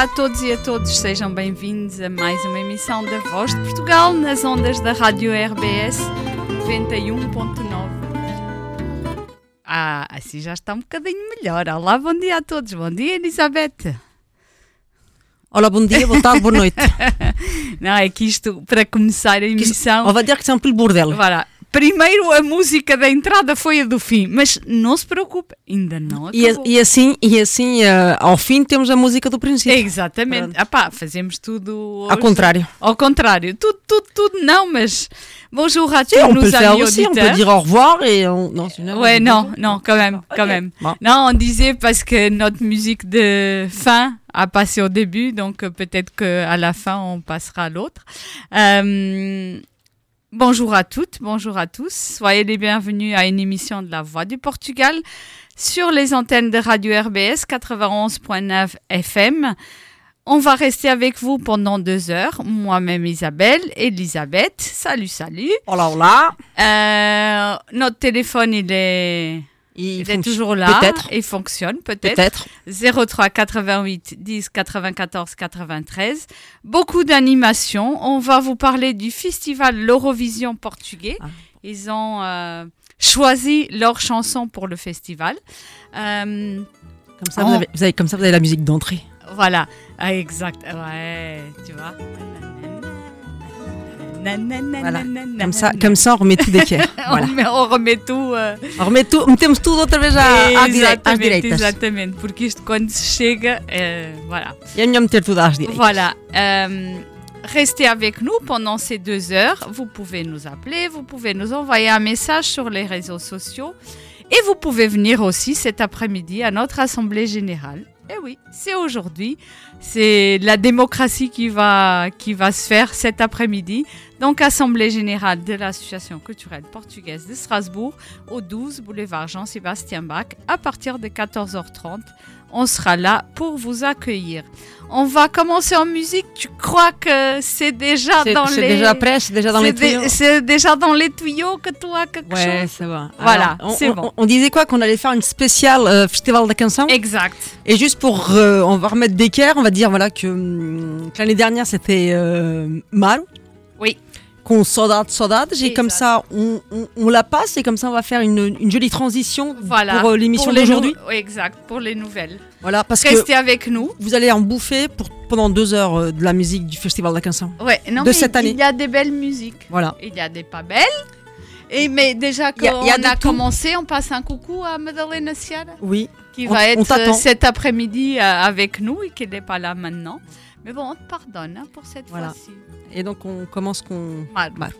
dia a todos e a todos, sejam bem-vindos a mais uma emissão da Voz de Portugal nas ondas da Rádio RBS 91.9. Ah, assim já está um bocadinho melhor. Olá, bom dia a todos. Bom dia, Elizabeth. Olá, bom dia, boa tarde, boa noite. Não, é que isto, para começar a emissão. On va dire que c'est un peu le bordel. Voilà. Primeiro a música da entrada foi a do fim, mas não se preocupe, ainda não E, acabou. e assim, e assim eh, ao fim temos a música do princípio. Exatamente. Ah pá, fazemos tudo Ao hoje- contrário. Ao contrário. Tudo, tudo, tudo não, mas bonjour à tous Si, on peut nos faire amis aussi, on peut dire au revoir et on... Non, Ouais, non, non, quand même, quand même. Bon. Non, on disait parce que notre musique de fin a passé au début, donc peut-être qu'à la fin, on passera à l'autre. Euh, bonjour à toutes, bonjour à tous. Soyez les bienvenus à une émission de la Voix du Portugal sur les antennes de Radio RBS 91.9 FM. On va rester avec vous pendant deux heures, moi-même Isabelle, Elisabeth. Salut, salut. Hola, hola. Euh, notre téléphone, il est, Il, il est toujours là. Peut-être. Il fonctionne, peut-être. Peut-être. 03 88 10 94 93. Beaucoup d'animations. On va vous parler du festival L'Eurovision portugais. Ah. Ils ont euh, choisi leur chanson pour le festival. Euh, Comme ça, vous avez, vous avez- comme ça, vous avez la musique d'entrée. voilà, Ah, exact. Ouais, tu vois. Voilà. Comme ça, comme ça, on remet tout d'équerre. voilà. on, met- on remet tout. euh, On remet tout, metemos tudo outra vez à, à direi- às Exatamente, direitas. exatamente, porque isto quando se chega, eh, voilà. É melhor meter tudo às direitas. Voilà. euh, restez avec nous pendant ces deux heures. Vous pouvez nous appeler, vous pouvez nous envoyer un message sur les réseaux sociaux et vous pouvez venir aussi cet après-midi à notre assemblée générale. Eh oui, c'est aujourd'hui. C'est la démocratie qui va, qui va se faire cet après-midi. Donc, Assemblée générale de l'Association culturelle portugaise de Strasbourg, au 12 boulevard Jean-Sébastien Bach, à partir de 14h30. On sera là pour vous accueillir. On va commencer en musique. Tu crois que c'est déjà dans c'est les... déjà prêt, c'est déjà dans les tuyaux. C'est déjà dans les tuyaux que tu as quelque Ouais, chose c'est bon. Voilà, Alors, on- c'est on, bon. On, disait quoi Qu'on allait faire une spéciale euh, Festival da Canção Exact. Et juste pour, euh, on va remettre d'équerre, on va dire voilà que, hum, que l'année dernière c'était euh, Maru. Qu'on saudade, saudade. Et comme ça, on, on, on la passe et comme ça, on va faire une, une jolie transition Voilà. pour euh, l'émission d'aujourd'hui. Oui, exact. Pour les nouvelles. Voilà, parce que Restez avec nous. vous allez en bouffer pour, pendant deux heures euh, de la musique du Festival da Canção. Ouais, non, De mais cette il- année. Il y a des belles musiques. Voilà. Il y a des pas belles. Et mais déjà a- qu'on y a de commencé, on passe un coucou à Madalena Ciara Oui. qui On- va on être euh, cet après-midi avec nous et qui n'est pas là maintenant. Mais bon, on te pardonne hein, pour cette Voilà. fois-ci. Et donc, on commence qu'on. Mal. Mal.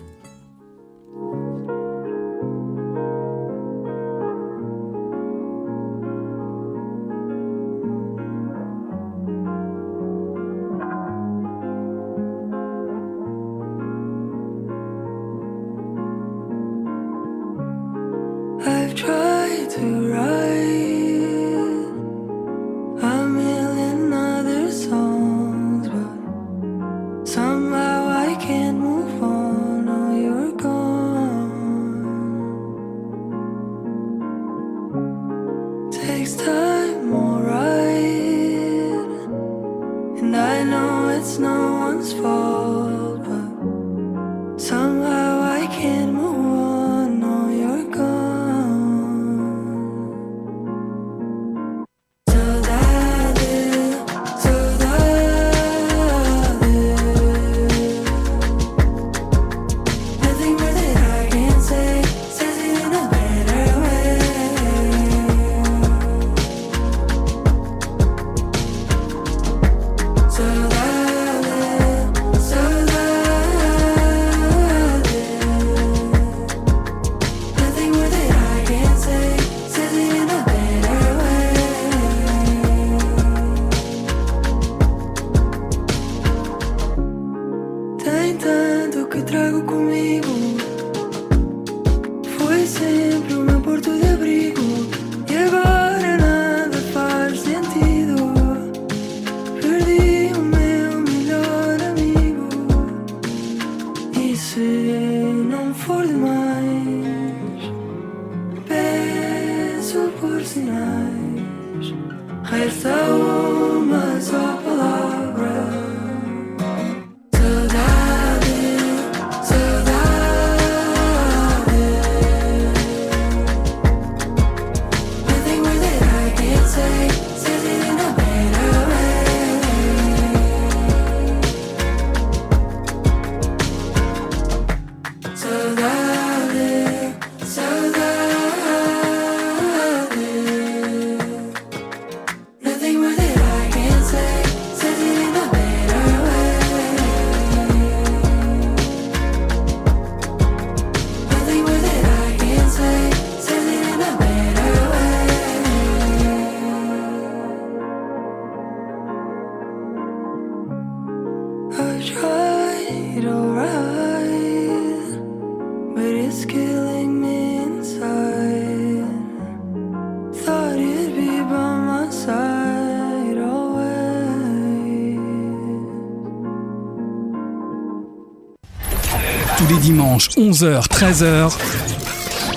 Dimanche, 11h, 13h,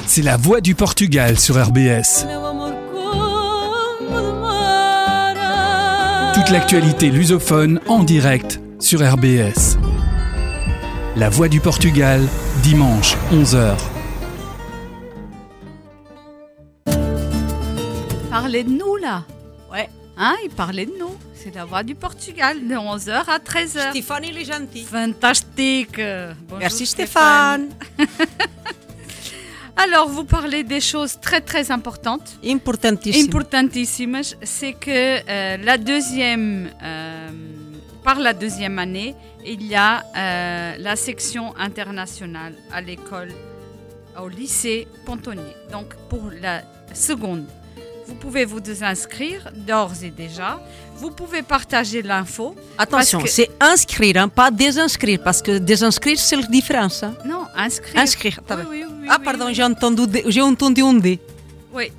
c'est la voix du Portugal sur RBS. Toute l'actualité lusophone en direct sur RBS. La voix du Portugal, dimanche, 11h. Parlez de nous là. Ouais. Hein, il parlait de nous. C'est la voix du Portugal de 11h à 13h. Stéphane, il est gentil. Fantastique. Bonjour, Merci Stéphane. Alors, vous parlez des choses très très importantes. Importantissimo. importantissimes, c'est que euh, la deuxième, euh, par la deuxième année, il y a euh, la section internationale à l'école, au lycée Pontonnier. Donc pour la seconde, vous pouvez vous inscrire d'ores et déjà. Vous pouvez partager l'info. Attention, que- c'est inscrire, hein, pas désinscrire, parce que désinscrire, c'est la différence. hein. Non, inscrire. Inscrire, Oui, bem. oui, oui, ah, pardon, j'ai entendu, j'ai entendu un D. Oui.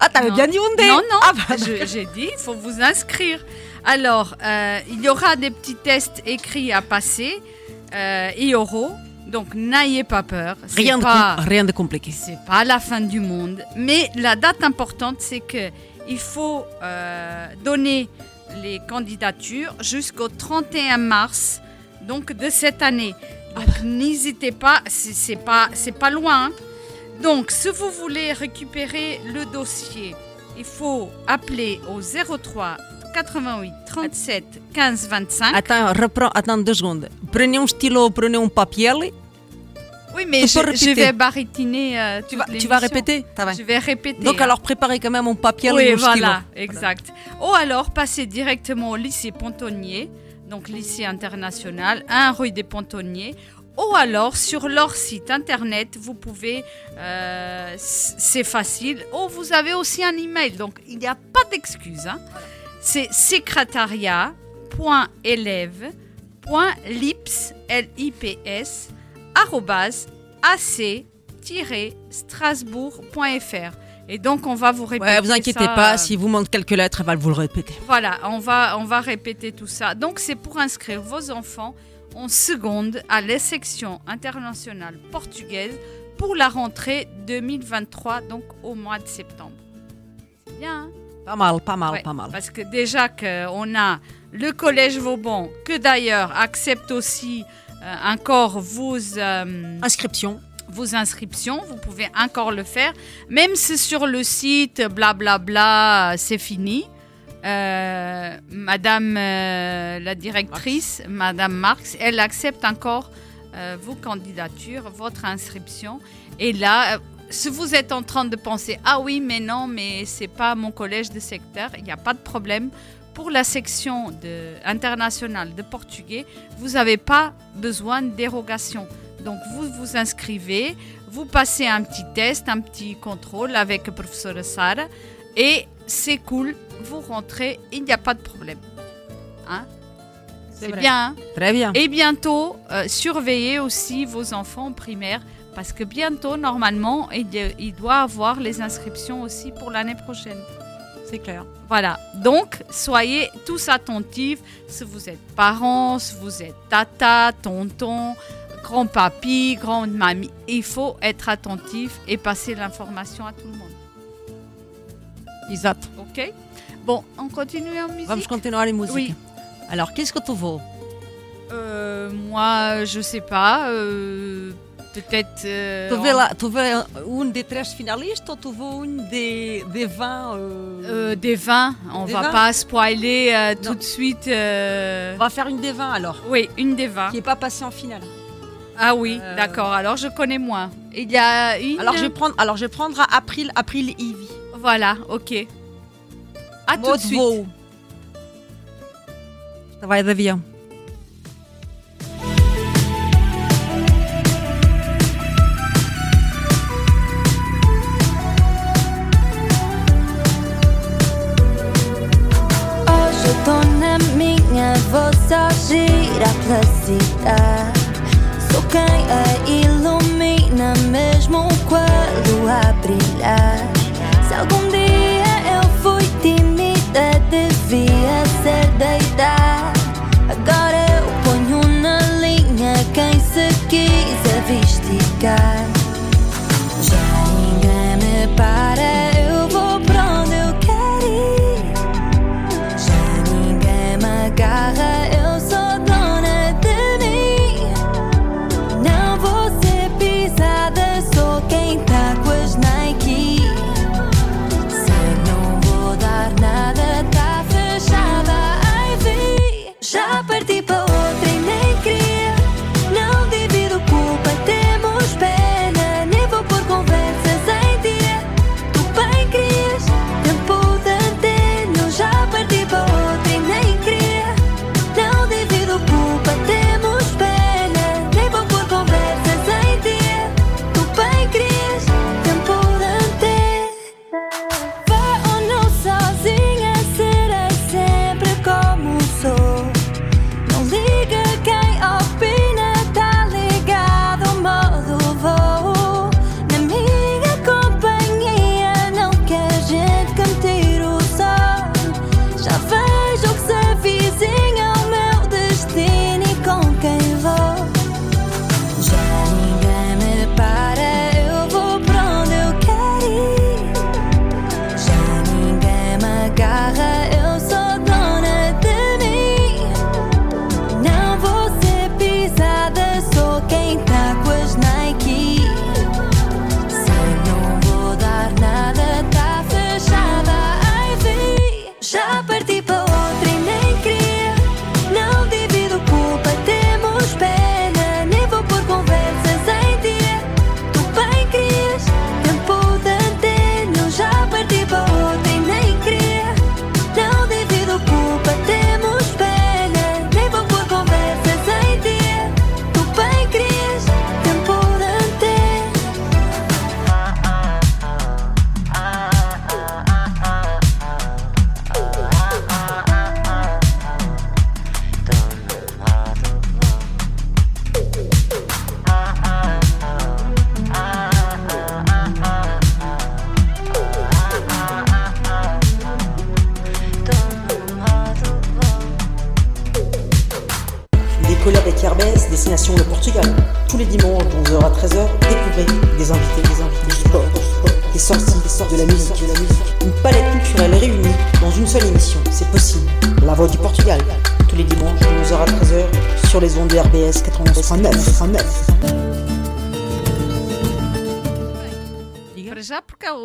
Ah, t'avais bien dit un D Non, non, Ah, bah, j'ai dit, il faut vous inscrire. Alors, euh, il y aura des petits tests écrits à passer euh, et oraux. Donc, n'ayez pas peur. Rien, de pas, rien de compliqué. c'est pas la fin du monde. Mais la date importante, c'est que il faut euh, donner les candidatures jusqu'au 31 mars donc de cette année. Donc, n'hésitez pas, c'est c'est pas, c'est pas loin. hein. Donc, si vous voulez récupérer le dossier, il faut appeler au 03 88 37 15 25. Attends, reprends, attends deux secondes. Prenez un stylo, prenez un papier. Oui, mais je, vais baritiner. euh, Tu vas, tu vas répéter. Je vais répéter. Donc alors préparez quand même un papier Oui, voilà, exact. Ou alors passez directement au lycée Pontonnier, donc lycée international, 1 rue des Pontonniers. Ou alors sur leur site internet, vous pouvez, euh, c'est facile. Ou vous avez aussi un email, donc il n'y a pas d'excuse. hein. C'est secrétariat.élève.lips, L-I-P-S, ac-strasbourg.fr. Et donc, on va vous répéter. Ouais, vous inquiétez ça, pas, si vous manque quelques lettres, elle va vous le répéter. voilà, on va, on va répéter tout ça. Donc, c'est pour inscrire vos enfants en seconde à la section internationale portugaise pour la rentrée 2023, donc au mois de septembre. C'est bien, hein? Pas mal, pas mal, Ouais, pas mal. Parce que déjà qu'on a le collège Vauban, que d'ailleurs accepte aussi encore vos, euh, Inscription. vos inscriptions. Vous pouvez encore le faire. Même si sur le site, blablabla, c'est fini. Euh, Madame euh, la directrice, Madame Marx, elle accepte encore euh, vos candidatures, votre inscription. Et là, euh, si vous êtes en train de penser, ah oui, mais non, mais c'est pas mon collège de secteur, il n'y a pas de problème. Pour la section de, internationale de portugais, vous n'avez pas besoin de dérogation. Donc vous vous inscrivez, vous passez un petit test, un petit contrôle avec le professeur Sarah et c'est cool, vous rentrez, il n'y a pas de problème. Hein? C'est bien. hein? Très bien. et bientôt, euh, surveillez aussi vos enfants primaires parce que bientôt, normalement, il, il doit avoir les inscriptions aussi pour l'année prochaine. C'est clair. Voilà, donc soyez tous attentifs si vous êtes parents, si vous êtes tata, tonton, grand-papy, grande-mamie. Il faut être attentif et passer l'information à tout le monde. Exato. Ok? Bon, on continue en musique? Vamos continuar em música. Oui. Alors, qu'est-ce que tu veux? Euh, Moi, je sais pas. euh, Peut-être. euh, Tu on- veux, lá, tu veux um des 13 finalistes ou tu veux um des, des 20 euh, euh, des vins. On Des va vins? pas spoiler euh, tout de suite. euh, On va faire une des 20 alors, Oui, une des vins. qui n'est pas passée en finale. Ah oui, Euh, d'accord. Alors je connais moins. Il y a une. Alors, je vais prendre, alors, je vais prendre à April, April Ivy. Voilà, ok. À tout de suite. voo. Ça va être bien. Minha, vou só girar pela cidade. Sou quem a ilumina, mesmo quando a brilhar. Se algum dia eu fui tímida, devia ser deitar. Agora eu ponho na linha quem se quis ligar. Já ninguém me para,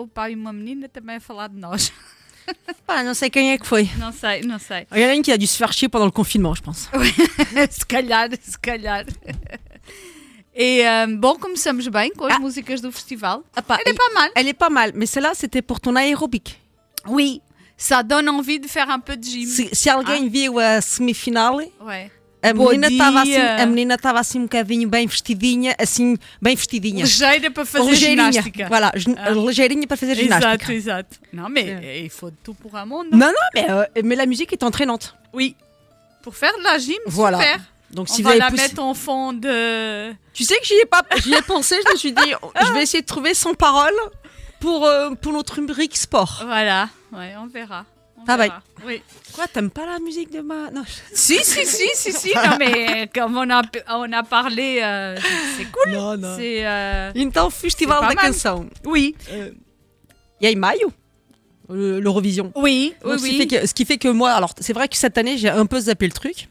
o pai e uma menina também a falar de nós. Pá, não sei quem é que foi. Não sei, não sei. Y en a dû se faire chier pendant le confinement, je pense. se calhar, se calhar. E, euh, bom, começamos bem com as Ah. músicas do festival. Ah, pá, Elle est pas mal. Elle est pas mal, mais celle-là, c'était pour ton aérobic. Oui, ça donne envie de faire un peu de gym. Se, alguém viu a semifinal, Ouais. A Bom menina estava assim, a menina estava assim um bocadinho bem vestidinha, assim, bem vestidinha. Ligeira para fazer Ligeirinha. ginástica. Voilà, Ah. ligeirinha para fazer ginástica. Exato, exato. Non, mais É. euh, il faut tout pour un monde. Non, non, mais, euh, mais la musique est entraînante. Oui. Pour faire de la gym, Voilà. super. Donc On si vous va la mettre en fond de... Tu sais que j'y ai pas, j'y ai pensé, je me suis dit, je vais essayer de trouver sans parole pour, euh, pour notre rubrique sport. Voilà, ouais, on verra. Ah, verra. Oui. Quoi, t'aimes pas la musique de ma... Non, je- Si, si, si, si, si. Non, mais comme on a, on a parlé, euh, c'est cool. Non, non. C'est... euh, Então, Festival da. Canção. Oui, Il y a maio, l'Eurovision. oui, oui, Donc, ce, qui oui. fait que, ce qui fait que moi, alors c'est vrai que cette année j'ai un peu zappé le truc.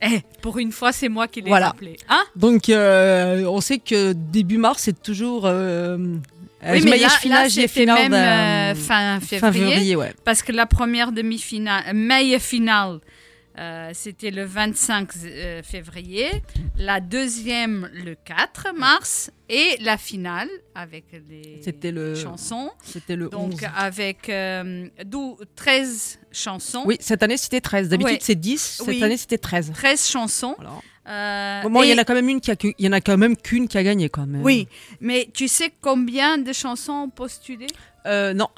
Eh, pour une fois, c'est moi qui l'ai Voilà. rappelé. Hein? Donc euh, on sait que début mars c'est toujours euh, Oui, mais là, là j'ai c'était même euh, fin fin février. février, ouais. Parce que la première demi-finale, meilleure finale, euh, c'était le 25 euh, février. La deuxième, le 4 mars. Et la finale, avec les le- chansons. C'était le Donc, 11. avec euh, dou- 13 chansons. Oui, cette année c'était 13. D'habitude c'est 10, cette Oui. année c'était 13. 13 chansons. Alors, Euh, bon, il y en a quand même une qui a il y en a quand même qu'une qui a gagné quand même. Oui, mais tu sais combien de chansons ont postulé? Euh, non.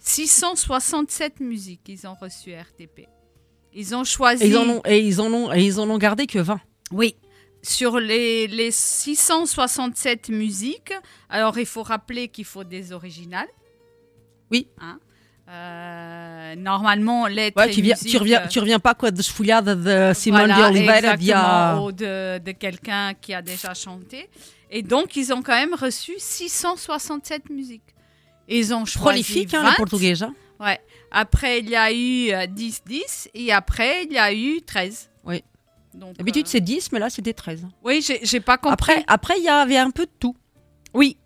667 musiques, ils ont reçu RTP. Ils ont choisi. Et ils en ont et ils en ont et ils en ont gardé que 20. Oui. Sur les, les 667 musiques, alors il faut rappeler qu'il faut des originales. Oui. Hein? Euh, normalement, lettres Ouais, tu, viens, musique, tu, reviens, euh, tu reviens pas quoi de Esfolhada de Simone voilà, de Oliveira d'il y a- exactement, ou de, de quelqu'un qui a déjà chanté. Et donc, ils ont quand même reçu 667 musiques. Ils ont choisi Prolifique, hein, 20. les Portugais. hein. Ouais. Après, il y a eu euh, 10-10 et après, il y a eu 13. Oui. D'habitude, euh, c'est 10, mais là, c'était 13. Oui, j'ai pas compris. Après, après, il y avait un peu de tout. oui.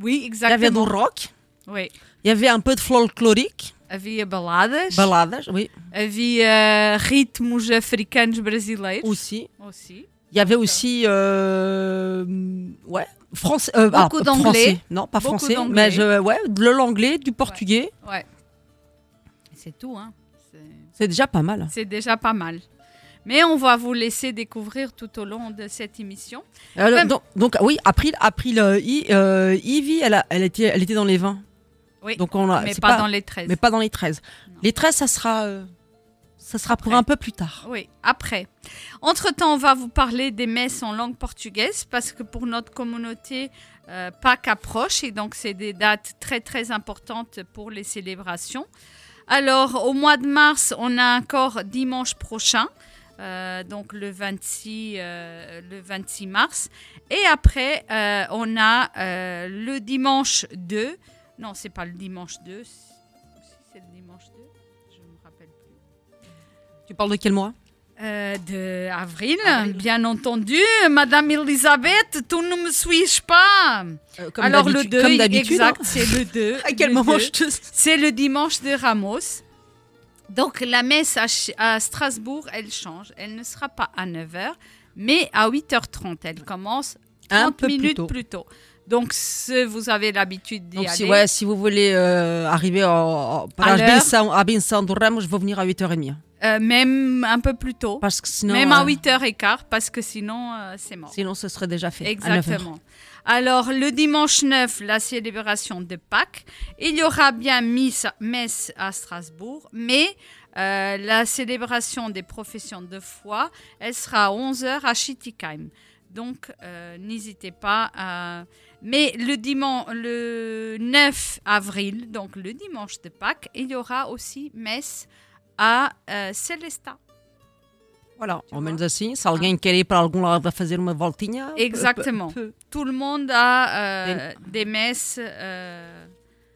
Oui, Il y avait du exactement. rock, Oui. Il y avait un peu de folklorique, Havia baladas, baladas, oui, havia ritmos africanos brasileiros aussi. aussi. Il y avait aussi, euh, ouais, français. euh, Beaucoup ah, d'anglais. français. Non, pas Beaucoup français, d'anglais. mais je, ouais, de l'anglais, du portugais. Ouais. C'est tout, hein. C'est- déjà pas mal. C'est déjà pas mal. Mais on va vous laisser découvrir tout au long de cette émission. Alors, Même- donc, donc, oui, April, April euh, euh, Ivy, elle, a- elle, était, elle était dans les 20. Oui, Donc on a, mais pas, dans les 13. mais pas dans les 13. Non. Les 13, ça sera, euh, ça sera pour un peu plus tard. Oui, après. Entre-temps, on va vous parler des messes en langue portugaise parce que pour notre communauté, euh, Pâques approche et donc c'est des dates très très importantes pour les célébrations. Alors, au mois de mars, on a encore dimanche prochain, euh, donc le 26, euh, le 26 mars. Et après, euh, on a le dimanche 2. Non, c'est pas le dimanche 2. Si c'est le dimanche 2, je ne me rappelle plus. Tu parles de quel mois? Euh, de avril, Avril. bien entendu. Madame Elisabeth, tu ne me suis pas? Euh, comme Alors le d'habitude- 2, comme d'habitude. exact, hein. c'est le 2. À quel moment 2. je te... C'est le dimanche de Ramos. Donc la messe à, Strasbourg, elle change. Elle ne sera pas à 9h, mais à 8h30. Elle commence 30 un peu minutes plus tôt. Donc si vous avez l'habitude d'y aller. si, ouais, si vous voulez euh, arriver À à Ramos, je vais venir à 8h30. euh, même un peu plus tôt. Parce que sinon, même à euh, 8h15, parce que sinon, euh, c'est mort. sinon ce serait déjà fait. à 9h. Exactement. Alors, le dimanche 9, la célébration de Pâques. Il y aura bien messe, messe à Strasbourg, mais euh, la célébration des professions de foi, elle sera à 11h à Schittigheim. Donc, euh, n'hésitez pas à... Mais le, dimanche, le 9 avril, donc le dimanche de Pâques, il y aura aussi messe à Celesta. Voilà, Tu ao vois? menos assim, se alguém quer ir para algum lado a fazer uma voltinha. peu- Exactement. peu- peu. Tout le monde a euh, des messes...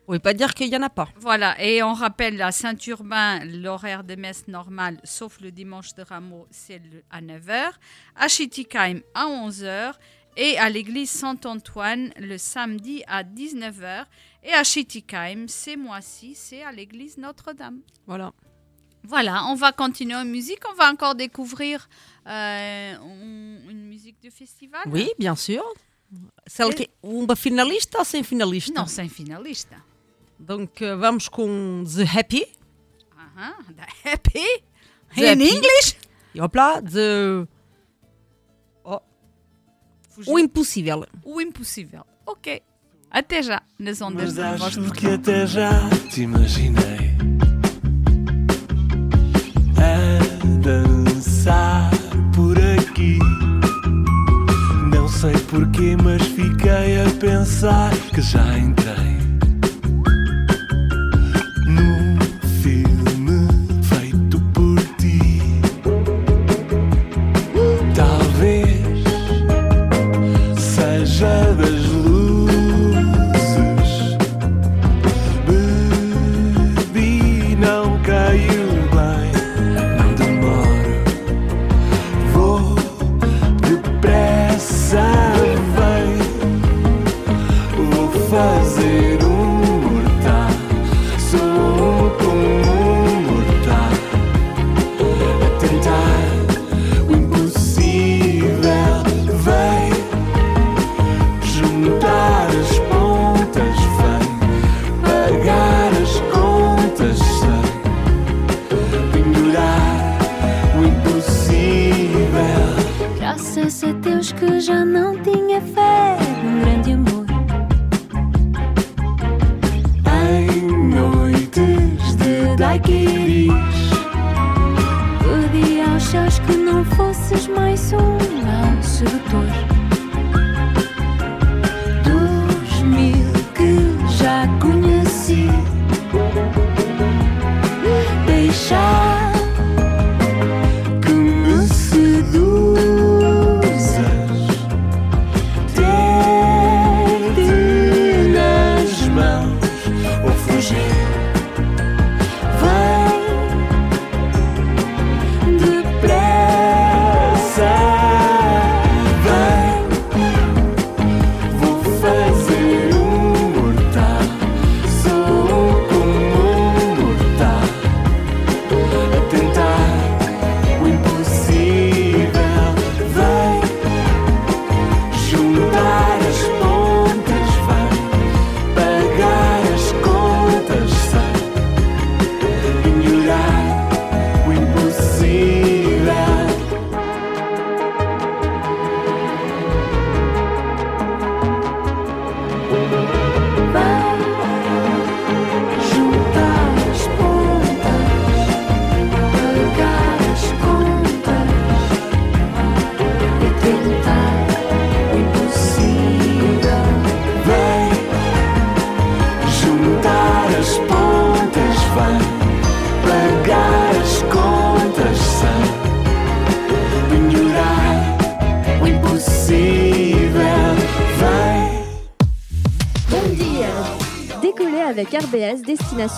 On ne veut pas dire qu'il n'y en a pas. Voilà, et on rappelle à Saint-Urbain, l'horaire de messe normale, sauf le dimanche de Rameau, c'est à 9h. À Schittigheim, à 11h. Et à l'église Saint-Antoine, le samedi à 19h. Et à Schittigheim, ces mois-ci, c'est à l'église Notre-Dame. Voilà. Voilà, on va continuer en musique. On va encore découvrir euh, un- une musique de festival. Oui, bien sûr. Celle que, uma finalista ou sem finalista? Non, c'est un finaliste. Donc euh, vamos com The Happy. Ah, the happy? The In Happy. English? E hop lá, de Fugir. O Impossível. o impossível. Ok. Até já, nas ondas Mas da voz acho que até já te imaginei a dançar por aqui. Não sei porquê, mas fiquei a pensar que já entrei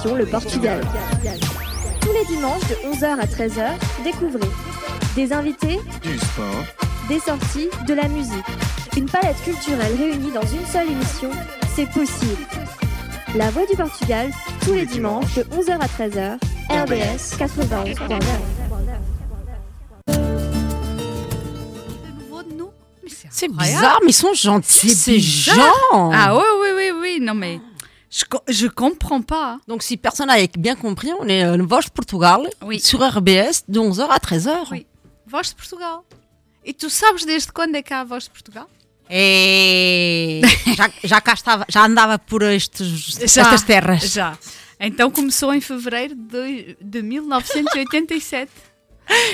Le Portugal. Tous les dimanches de 11h à 13h, découvrez des invités, Du sport, des sorties, de la musique. Une palette culturelle réunie dans une seule émission, c'est possible. La Voix du Portugal, tous les dimanches de 11h à 13h, RBS 91.9. De nouveau de nous. Mais C'est incroyable. bizarre, mais ils sont gentils, C'est ces bizarre. gens. Ah oui, je, je comprends pas. Donc, si personne n'a bien compris, on est euh, Voix de Portugal Oui. sur RBS de 11h à 13h. Oui. Voz de Portugal. E tu sabes desde quando é que há a Voz de Portugal? E já, já cá estava, já andava por estes, Já. estas terras. Já. Então começou em fevereiro de, de 1987.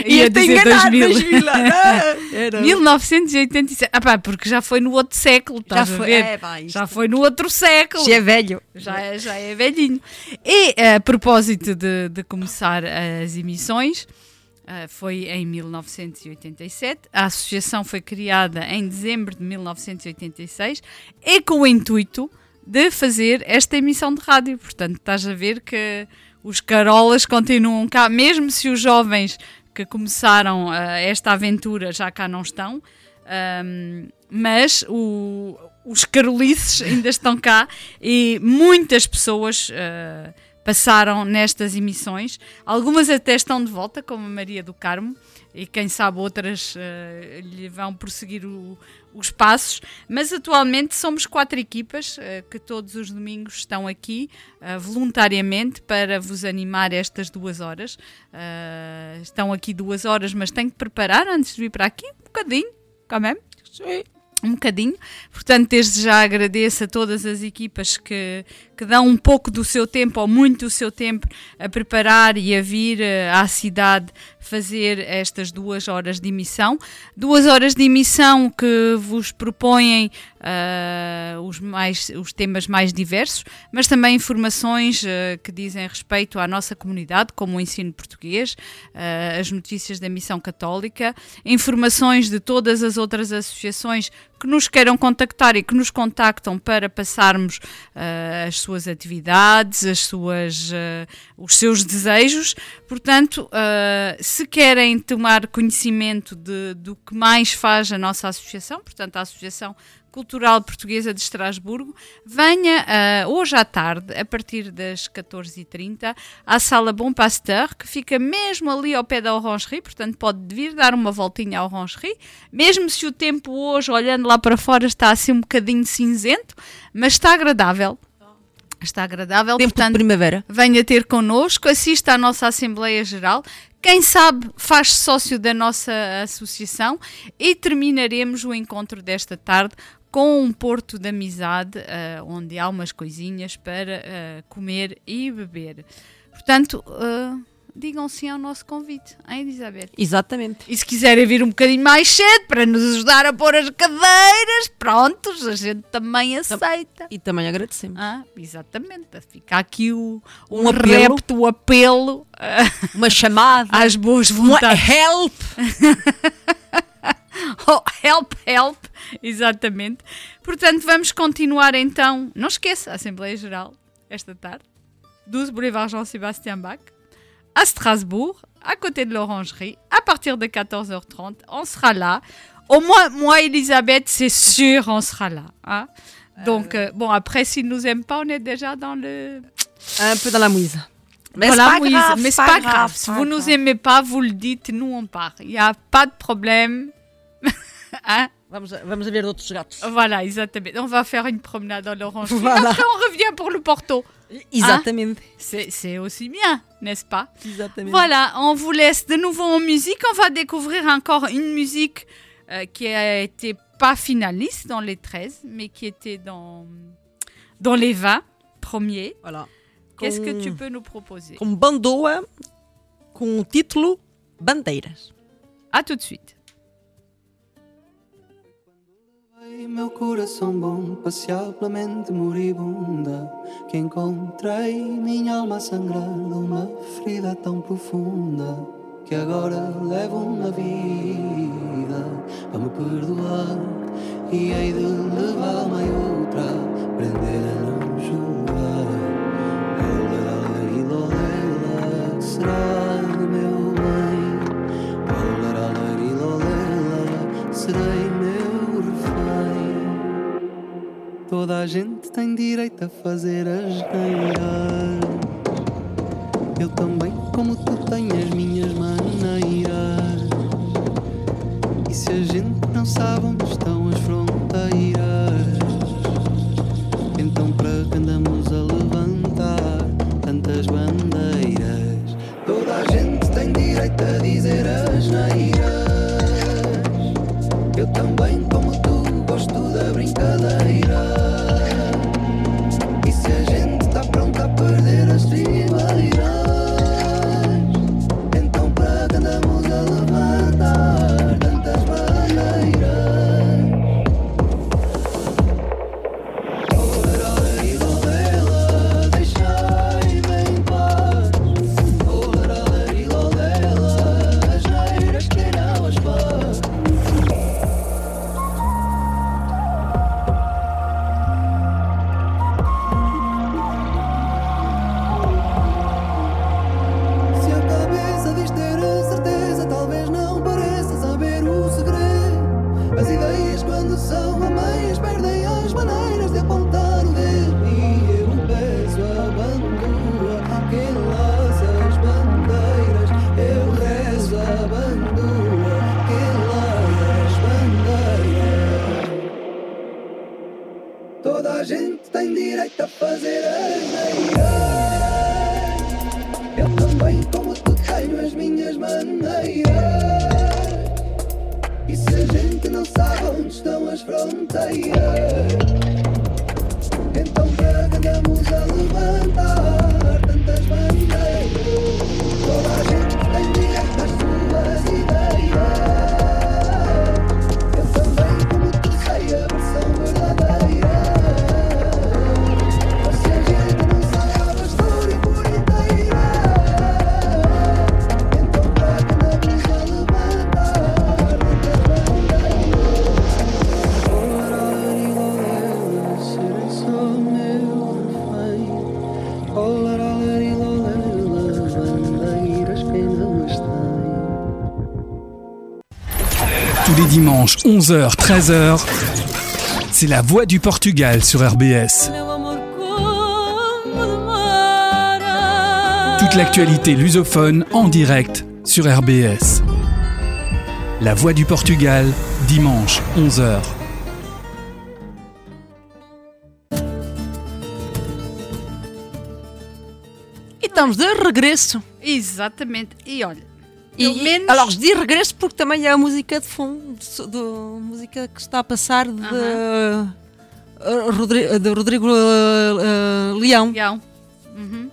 E Ia eu te dizer enganar, 2000. 2000. Ah, era- 1987. Ah pá, porque já foi no outro século, Já foi, é, pá, Já foi no outro século. Já é velho. Já é, já é velhinho. E a propósito de, de começar as emissões, ah, foi em 1987. A associação foi criada em dezembro de 1986 e com o intuito de fazer esta emissão de rádio. Portanto, estás a ver que os carolas continuam cá, mesmo se os jovens que começaram ah, esta aventura já cá não estão. Ahm, mas o- os carolices ainda estão cá e muitas pessoas ah, passaram nestas emissões. Algumas até estão de volta, como a Maria do Carmo, e quem sabe outras ah, lhe vão prosseguir o- os passos. Mas atualmente somos quatro equipas ah, que todos os domingos estão aqui ah, voluntariamente para vos animar estas duas horas. Estão aqui duas horas, mas tenho que preparar antes de vir para aqui um bocadinho, quand même um bocadinho. Portanto, desde já agradeço a todas as equipas que, que dão um pouco do seu tempo, ou muito do seu tempo, a preparar e a vir eh, à cidade fazer estas duas horas de emissão. Duas horas de emissão que vos propõem ah, os, mais, os temas mais diversos, mas também informações ah, que dizem respeito à nossa comunidade, como o ensino português, ah, as notícias da missão católica, informações de todas as outras associações que nos queiram contactar e que nos contactam para passarmos ah, as suas atividades, as suas, ah, os seus desejos. Portanto, ah, se querem tomar conhecimento de, do que mais faz a nossa associação, portanto, a Associação Cultural Portuguesa de Estrasburgo, venha ah, hoje à tarde, a partir das 14h30, à Sala Bom Pasteur, que fica mesmo ali ao pé da Orangerie, portanto pode vir dar uma voltinha à Orangerie, mesmo se o tempo hoje, olhando lá para fora, está assim um bocadinho cinzento, mas está agradável. Está agradável, Tempo portanto, de primavera. venha ter connosco, assista à nossa Assembleia Geral. Quem sabe faz sócio da nossa associação e terminaremos o encontro desta tarde com um porto de amizade, ah, onde há umas coisinhas para ah, comer e beber. Portanto, ah, digam sim ao nosso convite, hein, Elizabeth? Exatamente. E se quiserem vir um bocadinho mais cedo para nos ajudar a pôr as cadeiras, prontos, a gente também aceita. E também agradecemos. Ah, exatamente. Fica aqui o, Um um apelo. repto, o apelo ah, Uma chamada. às boas Uma vontades. help. Oh, help, help. Exatamente. Portanto, vamos continuar então. Não esqueça, a Assembleia Geral, esta tarde, 12 Boulevard Jean-Sébastien Bach, à Strasbourg, à côté de l'Orangerie, à partir de 14h30. On sera là. Au moins, moi, Elisabeth, c'est sûr, on sera là. hein. Donc, euh, bon, après, s'ils nous aiment pas, on est déjà dans le. Un peu dans la mouise. Mais Voilà, c'est pas Louise, grave, mais pas grave. Si vous nous aimez pas, vous le dites, nous on part. Il n'y a pas de problème. Hein? Vamos vamos ver outros gatos. Voilà, exatamente. On va faire une promenade dans l'orange. Voilà. Après, on revient pour le Porto. Exatamente. C'est c'est aussi bien, n'est-ce pas? Exatamente. Voilà, on vous laisse de nouveau en musique. On va découvrir encore une musique euh, qui a été pas finaliste dans les 13, mais qui était dans, dans les 20 premiers. Voilà. Qu'est-ce que tu peux nous proposer? Com bandoa com título Bandeiras. À tout de suite. Meu coração bom, passear pela mente moribunda Que encontrei minha alma a sangrar Uma ferida tão profunda Que agora levo uma vida Para me perdoar E hei de levar uma e outra Aprender a não julgar. Lolela, que será Toda a gente tem direito a fazer as neiras Eu também, como tu tenho as minhas maneiras. E se a gente não sabe onde estão as fronteiras Então para que andamos a levantar tantas bandeiras? Toda a gente tem direito a dizer as neiras. Eu também, les dimanches, 11h, 13h, c'est la voix du Portugal sur RBS. Toute l'actualité lusophone en direct sur RBS. La voix du Portugal, dimanche, 11h. E estamos de regresso. Exatamente. E olha, E, e- menos. alors, je dis regresso porque também é a música de fundo, de, de- música que está a passar de, uh, Rodri- de Rodrigo uh, Leão. Leão. Uhum.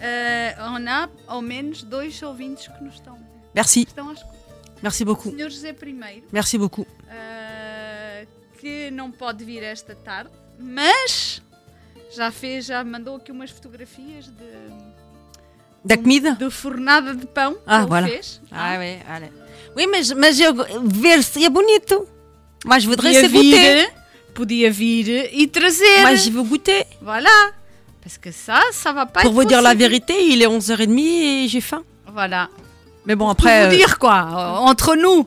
Eh, on a ao menos dois ouvintes que nos estão, Merci, estão escutar. merci beaucoup. senhor José I, Merci beaucoup. eh, que não pode vir esta tarde, mas já fez, já mandou aqui umas fotografias de, Da comida? de fornada de pão que Ah, ele voilà. fez. Ah, ouais, allez. Oui, mas, mas eu, ver-se é bonito. Mas voudrais se goûter. vir, podia vir e trazer. Mas je veux goûter. Voilà. Parce que ça, ça va pas Pour être vous dire la vérité, il est 11h30 et j'ai faim. Voilà. Mais bon, Pour après, vous euh, dire quoi, euh, entre nous.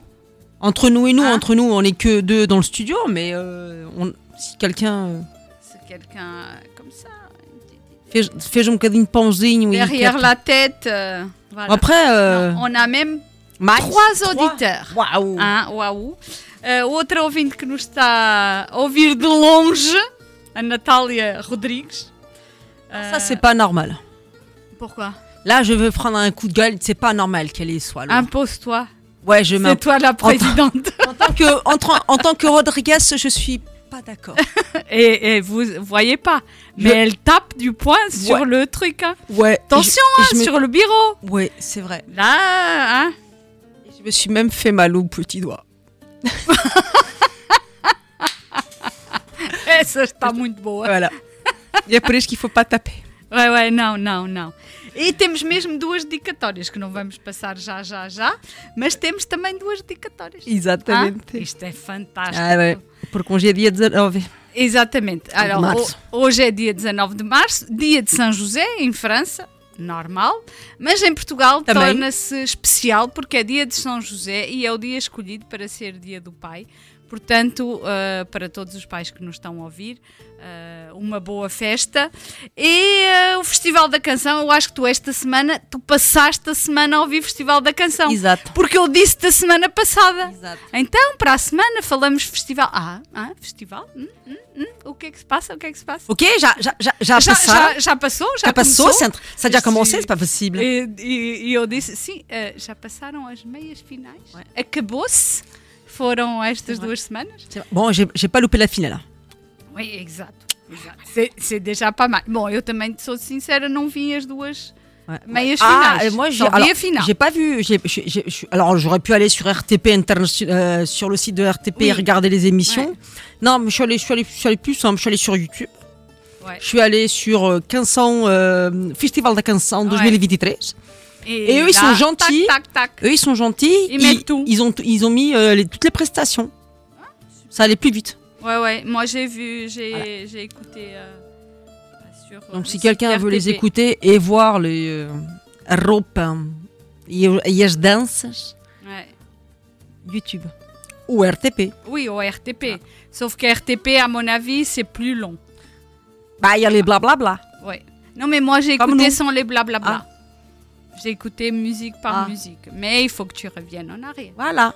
entre nous et nous, Hein entre nous, on est que deux dans le studio, mais euh, on- si quelqu'un euh, C'est quelqu'un comme ça. fez, fez um bocadinho de pãozinho Derrière e la tête. euh, voilà. Après, Non, on a même mais trois auditeurs. Waouh Hein, waouh. Uh, outra ouvinte que nos está a ouvir de longe, a Natália Rodrigues. Ça, c'est pas normal. Pourquoi? Là, je veux prendre un coup de gueule. C'est pas normal qu'elle soit loin. Impose-toi. Ouais, je C'est toi la présidente. En tant que, en, tra- en tant que Rodriguez, je suis pas d'accord. et, et vous voyez pas, mais Je- elle tape du poing sur le truc. hein. Ouais. Attention, hein, je me- sur le bureau. Ouais, c'est vrai. Là, hein. Je me suis même fait mal au petit doigt. Essa está muito boa. Voilà. E é por isso pas taper. Vai, vai, não, não, não. E temos mesmo duas dedicatórias que não vamos passar já, já, já, mas temos também duas dedicatórias. Exatamente. Ah, isto é fantástico. Ah, ouais. Porque hoje é dia 19. Exatamente. Hoje é dia 19 de março, dia de São José, em França, normal, mas em Portugal torna-se especial porque é dia de São José e é o dia escolhido para ser dia do pai. Portanto, ah, para todos os pais que nos estão a ouvir, ah, uma boa festa. E ah, o Festival da Canção, eu acho que tu esta semana, tu passaste a semana a ouvir Festival da Canção. Exato. Porque eu disse da semana passada. Exato. Então, para a semana falamos festival. Ah, ah festival? Hum, hum, hum. O que é que se passa? O que é que se passa? Ok, já, já, já, já, já, passaram? já, já passou? Já, Já passou? começou? Ça, Sim. commencé? C'est pas possible. E, e- e eu disse, sim, eh, já passaram as meias finais. Acabou-se. Foram estas duas semanas? Bon, j'ai pas loupé la finale. hein. Oui, exato. exato. C'est, déjà pas mal. Bom, eu também sou sincera, não vi as duas Ouais. meias Ah, finais. euh, moi, j'ai a final. pas vu. j'ai- j'ai- j'ai- je- alors, j'aurais pu aller sur RTP interna- euh, sur le site de RTP et Oui. regarder les émissions. Ouais. Non, mais je suis allée, je suis allée, je suis allée plus simple. Je suis allée sur YouTube. Ouais. Je suis allée sur euh, 1500 euh, Festival de 1500 Ouais. 2023. Et, Et eux, ils sont gentils. Tac, tac, tac. Eux, ils sont gentils. Ils mettent tout. Ils ont, ils ont mis euh, les- toutes les prestations. Ça allait plus vite. Ouais, ouais. Moi, j'ai vu, j'ai, j'ai écouté. euh, sur, euh, Donc, le si quelqu'un veut les écouter et voir les euh, et et as danças, Ouais. YouTube ou RTP. Oui, au RTP. Sauf que RTP, à mon avis, c'est plus long. Bah, il y a les blablabla. Ouais. Non, mais moi, j'ai écouté nous. sans les blablabla. Ah. J'ai écouté musique par Ah. musique. Mais il faut que tu reviennes en arrière. Voilà.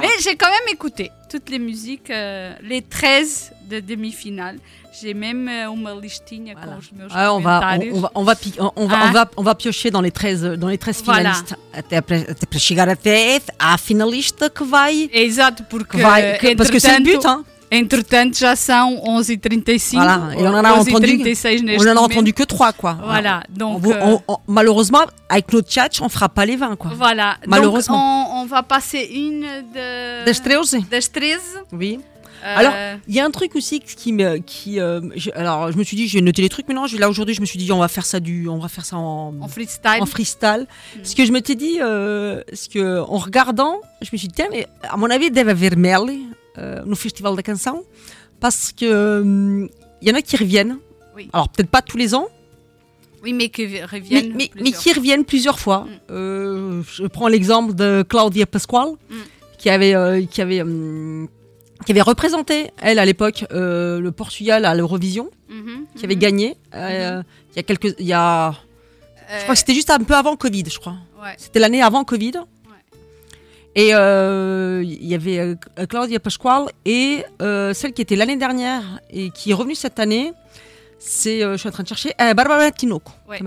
Mais j'ai quand même écouté toutes les musiques, euh, les 13 de demi-finale. J'ai même euh, uma listinha Voilà. Ah, on, va, on, on va, on, va, pi- on, on va, Ah. on, va, on va piocher dans les 13, dans les 13 Voilà. finalistes. Até para, chegar até à finalista que vai. Exato, porque, Que vai que- parce que c'est le but, hein. Entretanto já são 11h35. Voilà, et on en a entendu- 11h36 neste On en a momento. entendu que 3, quoi. Voilà, On donc. euh, on- on- malheureusement, avec notre chat, on fera pas les 20, quoi. Voilà, Malheureusement. Donc, on, on va passer une de... Das 13 das 13. Oui. Euh, Alors, il y a un truc aussi qui me, qui, euh, je- alors je me suis dit, j'ai noté les trucs, mais non, je- là aujourd'hui, je me suis dit, on va faire ça du, on va faire ça en, en freestyle. en freestyle. Ce que je m'étais dit, euh, ce que en regardant, je me suis dit, tiens, mais à mon avis, mel euh, no Festival da Canção, parce que hum, il y en a qui reviennent. Oui. Alors peut-être pas tous les ans, Oui, mais qui reviennent. mais, qui reviennent plusieurs fois. Mm. Euh, je prends l'exemple de Claudia Pasquale, Mm. qui avait, euh, qui avait, hum, qui avait représenté elle à l'époque euh, le Portugal à l'Eurovision, Mhm, qui avait mhm. gagné. euh, Il y a quelques, il y a, je crois Euh, que c'était juste un peu avant Covid, je crois. ouais. C'était l'année avant Covid. Et euh, il y avait euh, Claudia Pasquale et euh, celle qui était l'année dernière et qui est revenue cette année, c'est, je suis en train de chercher, Barbara Tinoco. Ouais.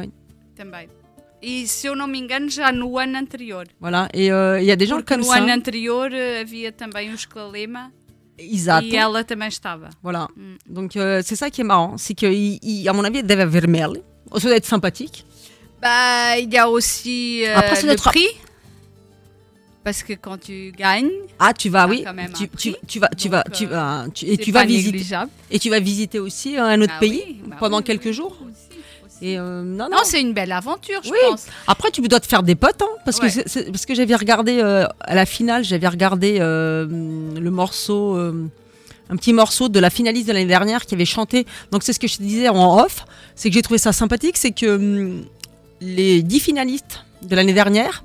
E se eu não me engano, já no ano anterior. Voilà, et il y a des gens Porque comme no ça. ano anterior eh, havia também o Escalema Exato. e ela também estava. Voilà. Mm. Donc euh, c'est ça qui est marrant, c'est qu'à mon avis, elle devait avoir mel. Ça doit être sympathique. Bah, il y a aussi euh, Après, le prix. Parce que quand tu gagnes, Ah, tu vas, oui. quand même Tu, tu, tu vas, tu vas, Donc, tu euh, vas, tu- et tu vas visiter. Et tu vas visiter aussi un autre pays oui, bah pendant oui, quelques oui, jours. aussi, aussi. Et euh, non, non. Non, c'est une belle aventure, je pense. Après, tu dois te faire des potes, hein, parce, Ouais. que parce que j'avais regardé euh, à la finale, j'avais regardé euh, le morceau, euh, un petit morceau de la finaliste de l'année dernière qui avait chanté. Donc c'est ce que je te disais en off, c'est que j'ai trouvé ça sympathique, c'est que hum, les dix finalistes de l'année dernière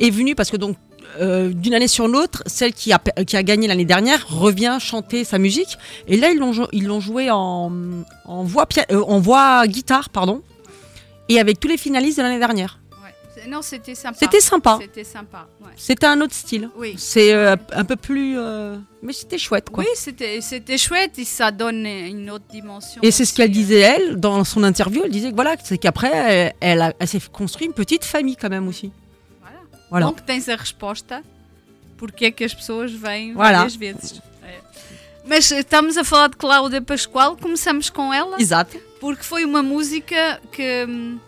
est venue parce que donc euh, d'une année sur l'autre, celle qui a, qui a gagné l'année dernière revient chanter sa musique. Et là, ils l'ont ils l'ont joué en, en voix euh, en voix guitare, pardon, et avec tous les finalistes de l'année dernière. Ouais. Non, c'était sympa. C'était sympa. C'était sympa. ouais. C'était un autre style. Oui. C'est euh, un peu plus. Mais c'était chouette, quoi. Oui, c'était c'était chouette et ça donne une autre dimension. Et c'est ce qu'elle euh. disait, elle, dans son interview. Elle disait que voilà, c'est qu'après, elle, elle, a- elle s'est construit une petite famille, quand même, aussi. Voilà. Voilà. Donc tens a resposta porque é que as pessoas vêm Voilà. várias vezes. É. Mas estamos a falar de Cláudia Pascoal, começamos com ela, Exato. porque foi uma música que hum,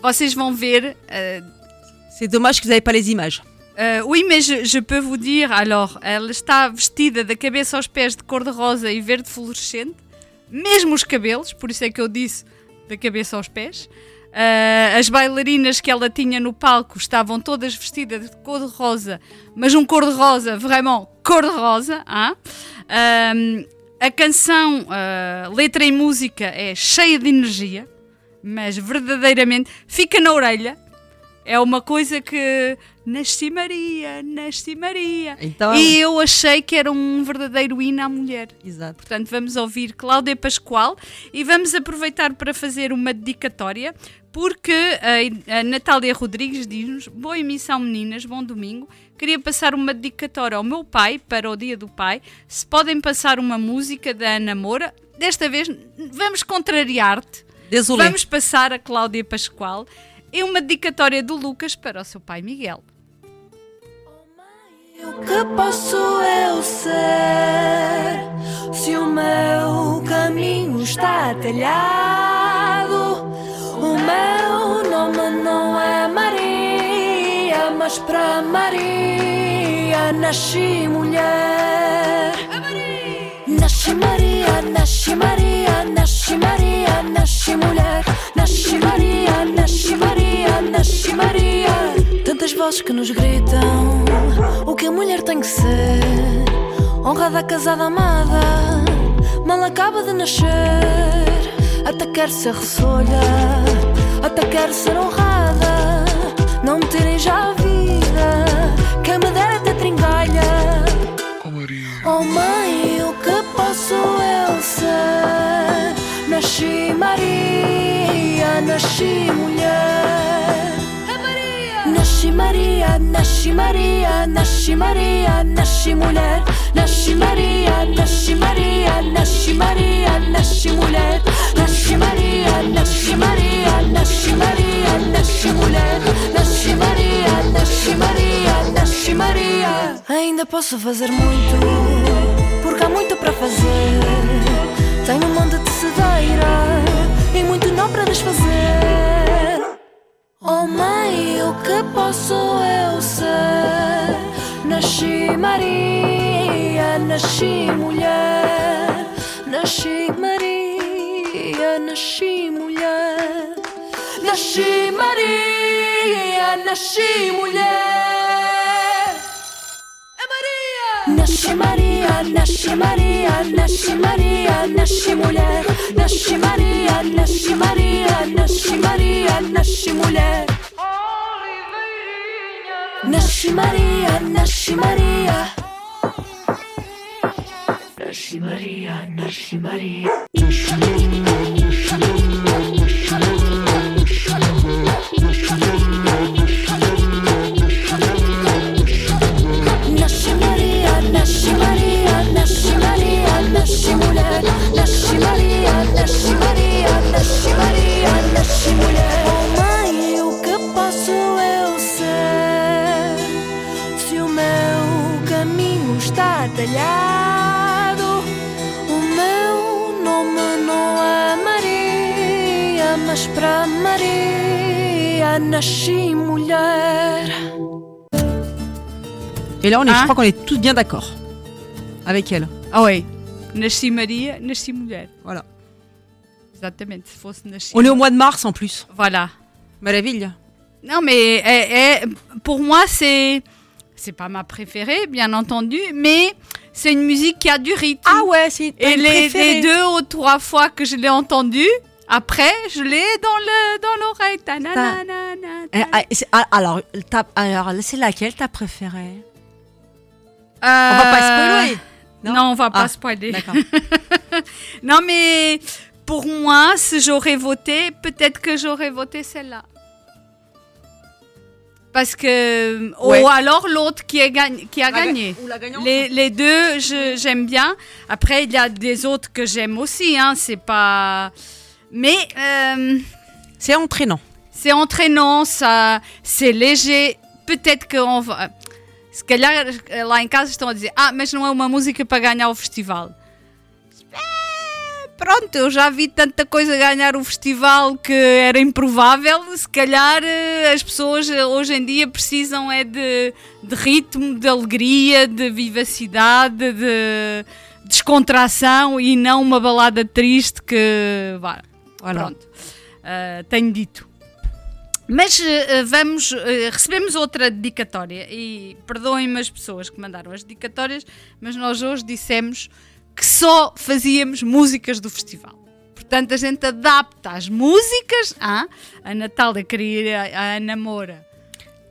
vocês vão ver. euh, C'est dommage que vous n'avez pas les images. euh, oui, mais je, je peux vous dire, alors, ela está vestida da cabeça aos pés de cor-de-rosa e verde fluorescente, mesmo os cabelos, por isso é que eu disse da cabeça aos pés. Ah, as bailarinas que ela tinha no palco estavam todas vestidas de cor-de-rosa, mas um cor-de-rosa, vraiment cor-de-rosa. hein? Ahm, a canção, ah, letra e música, é cheia de energia, mas verdadeiramente fica na orelha. É uma coisa que. Nasci Maria, nasci Maria. Então, E eu achei que era um verdadeiro hino à mulher. Exato. Portanto, vamos ouvir Cláudia Pascoal e vamos aproveitar para fazer uma dedicatória, porque a, a Natália Rodrigues diz-nos: Boa emissão, meninas, bom domingo. Queria passar uma dedicatória ao meu pai para o Dia do Pai. Se podem passar uma música da Ana Moura, desta vez vamos contrariar-te. Désolé. Vamos passar a Cláudia Pascoal e uma dedicatória do Lucas para o seu pai Miguel. O que posso eu ser se o meu caminho está telhado? O meu nome não é Maria, mas para Maria nasci mulher. Nasci Maria, nasci Maria, nasci Maria, nasci mulher. Nasci Maria, nasci Maria, nasci Maria. Tantas vozes que nos gritam o que a mulher tem que ser. Honrada, casada, amada, mal acaba de nascer. Até quer ser ressolha, até quer ser honrada. Não me já a Nasci Maria, nasci mulher. Nasci Maria, nasci Maria, nasci Maria, nasci mulher. Nasci Maria, nasci Maria, nasci Maria, nasci mulher. Nasci Maria, nasci Maria, nasci Maria, nasci mulher. Nasci Maria, nasci Maria, nasci Maria. Ainda posso fazer muito, porque há muito para fazer. Tenho um monte de cedeira e muito não para desfazer. Oh mãe, o que posso eu ser? Nasci Maria, nasci mulher. Nasci Maria, nasci mulher. Nasci Maria, nasci mulher. نشي ماريا نشي ماريا نشي ماريا نشي مولاي نشي ماريا نشي ماريا نشي ماريا نشي مولاي نشي ماريا نشي ماريا. نشي ماريا نشي ماريا. نشي ماريا. Maria, Maria, Maria, mulher. Oh mãe, o que posso eu ser? Se o meu caminho está talhado, o meu nome não é Maria, mas para Maria nasci mulher. Et là, on est, Hein je crois qu'on est tous bien d'accord avec elle. Ah oui, nasci Maria, nasci mulher. Voilà. Exatamente, se fosse nasci. On est au mois de mars en plus. Voilà. Maraville. Non, mais eh, eh, pour moi, c'est. C'est pas ma préférée, bien entendu, mais c'est une musique qui a du rythme. Ah ouais, c'est Et les, les deux ou trois fois que je l'ai entendue, après, je l'ai dans le dans l'oreille. Alors, alors, c'est laquelle ta préférée? On Euh, va pas spoiler. Non, on va pas Ah, spoiler. Non, mais pour moi, si j'aurais voté, peut-être que j'aurais voté celle-là. Parce que. Ouais. Ou alors l'autre qui, est gagn- qui a gagné. Ou la gagnante. Les, les deux, j'aime bien. Après, il y a des autres que j'aime aussi. Hein, c'est pas. Mais euh, C'est entraînant. c'est entraînant, ça, c'est léger. Peut-être qu'on va. Se calhar lá em casa estão a dizer: Ah, mas não é uma música para ganhar o festival. Eh, Pronto, eu já vi tanta coisa ganhar o festival que era improvável. Se calhar eh, as pessoas eh, hoje em dia precisam é de, de ritmo, de alegria, de vivacidade, de descontração e não uma balada triste que. Vá, Voilà. Pronto, Ah, tenho dito. Mas eh, vamos, eh, recebemos outra dedicatória e perdoem-me as pessoas que mandaram as dedicatórias, mas nós hoje dissemos que só fazíamos músicas do festival. Portanto, a gente adapta as músicas. Ah, a Natália queria ir a, a Ana Moura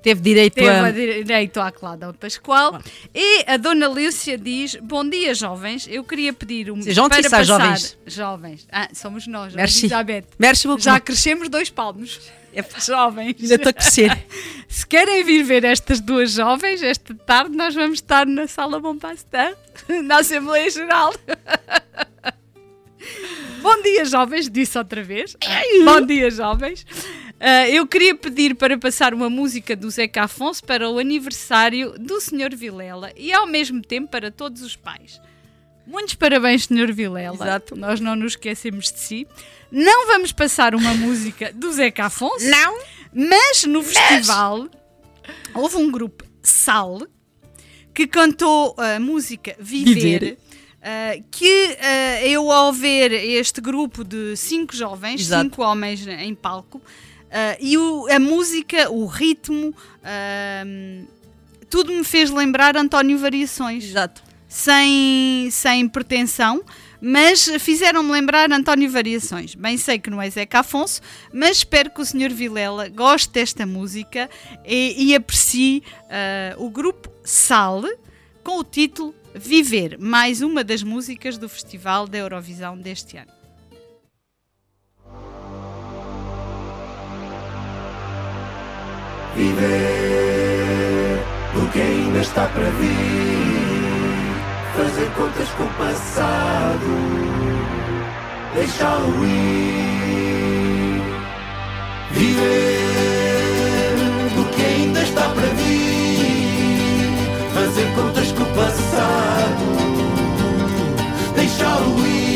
Teve direito teve a. direito à Cláudia Pascoal. E a Dona Lúcia diz: Bom dia, jovens. Eu queria pedir um. Gentil, para passar- jovens. Jovens. Ah, somos nós, Merci. Elizabeth. Merci beaucoup. Já crescemos dois palmos. Jovens. Ainda estou a crescer. Se querem vir ver estas duas jovens, esta tarde nós vamos estar na Sala Bom Pasteur, na Assembleia Geral. Bom dia, jovens, disse outra vez. Bom dia, jovens. Ah, eu queria pedir para passar uma música do Zeca Afonso para o aniversário do Sr. Vilela e ao mesmo tempo para todos os pais. Muitos parabéns, Sr. Vilela. Exato. Nós não nos esquecemos de si. Não vamos passar uma música do Zeca Afonso. Não. Mas no festival houve um grupo Sal que cantou a música Viver. Viver. ah, que ah, eu ao ver este grupo de cinco jovens, Exato. cinco homens em palco, ah, e o- a música, o ritmo, tudo me fez lembrar António Variações Exato. Sem, sem pretensão, mas fizeram-me lembrar António Variações. Bem sei que não é Zeca Afonso, mas espero que o Sr. Vilela goste desta música e, e aprecie ah, o grupo Sal com o título Viver, mais uma das músicas do Festival da Eurovisão deste ano. Viver do que ainda está para vir. Fazer contas com o passado. Deixá-lo ir. Viver do que ainda está para vir. Fazer contas com o passado. Deixá-lo ir.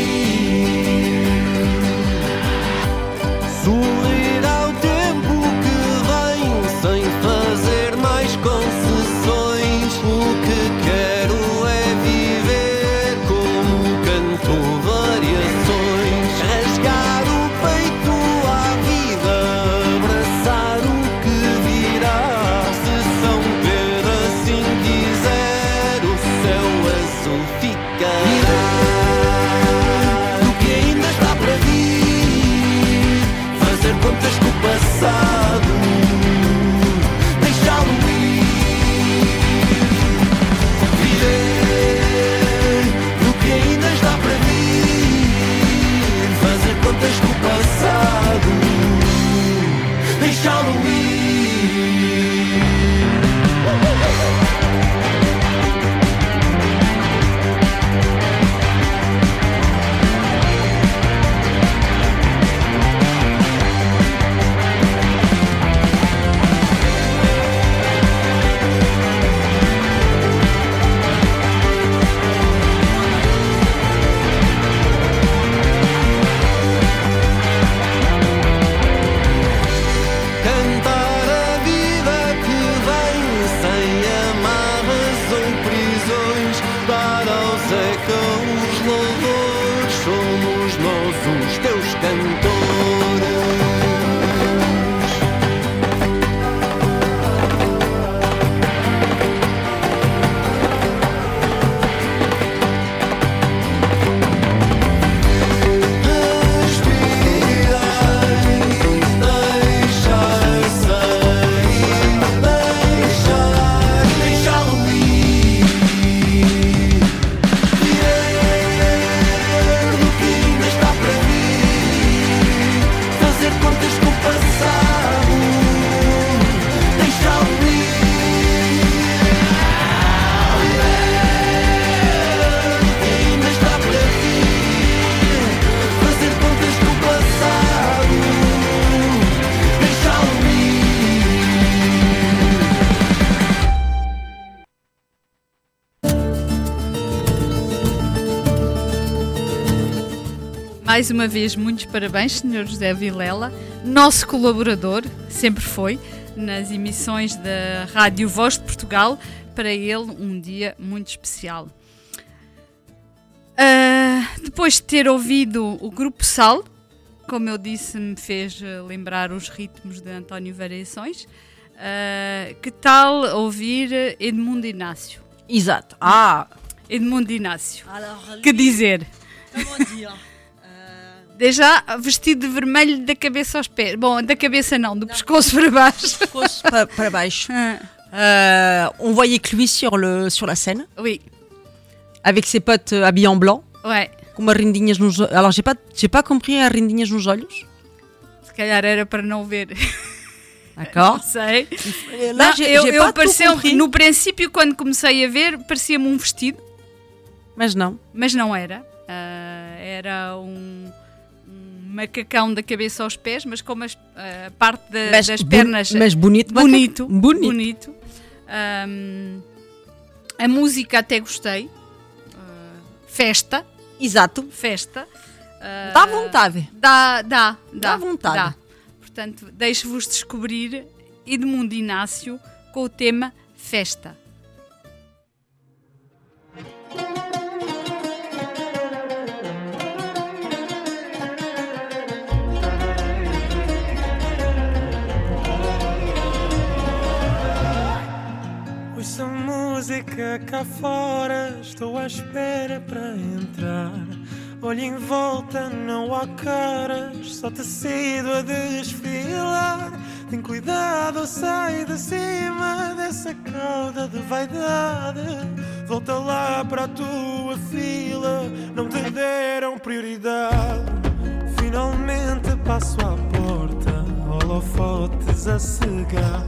Mais uma vez, muitos parabéns, Sr. José Vilela, nosso colaborador, sempre foi, nas emissões da Rádio Voz de Portugal. Para ele, um dia muito especial. Ah, depois de ter ouvido o Grupo Sal, como eu disse, me fez eh, lembrar os ritmos de António Variações. Ah, que tal ouvir Edmundo Inácio? Exato. Ah, Edmundo Inácio. alors, Que dizer? comment dire Déjà vestido de vermelho da cabeça aos pés. Bom, da cabeça não, do pescoço para baixo. Pescoço para, para baixo. Ah, Euh, on voyait que lui sur, le, sur la scène, oui, avec ses potes habillés en blanc, ouais. com uma rendinhas nos olhos. Alors, j'ai pas, j'ai pas compris a rendinhas nos olhos. Se calhar era para não ver. D'accord Não sei. Là, Não, j'ai eu, eu pareceu, no princípio, quando comecei a ver, parecia-me um vestido, Mas não. mas não era. Ah, era um macacão da cabeça aos pés, mas com as- a parte da- Mas, das pernas mas bonito. bonito. Bonito. bonito. Ahm, a música até gostei. Ah, festa, Exato. festa. Ah, Dá vontade. Dá, dá, dá. Dá vontade. dá. Portanto, deixo-vos descobrir Edmundo Inácio com o tema Festa. Música cá fora, estou à espera para entrar. Olho em volta, não há caras, só tecido a desfilar. Tem cuidado, sai de cima dessa cauda de vaidade. Volta lá para a tua fila, não te deram prioridade. Finalmente passo à porta, holofotes a cegar.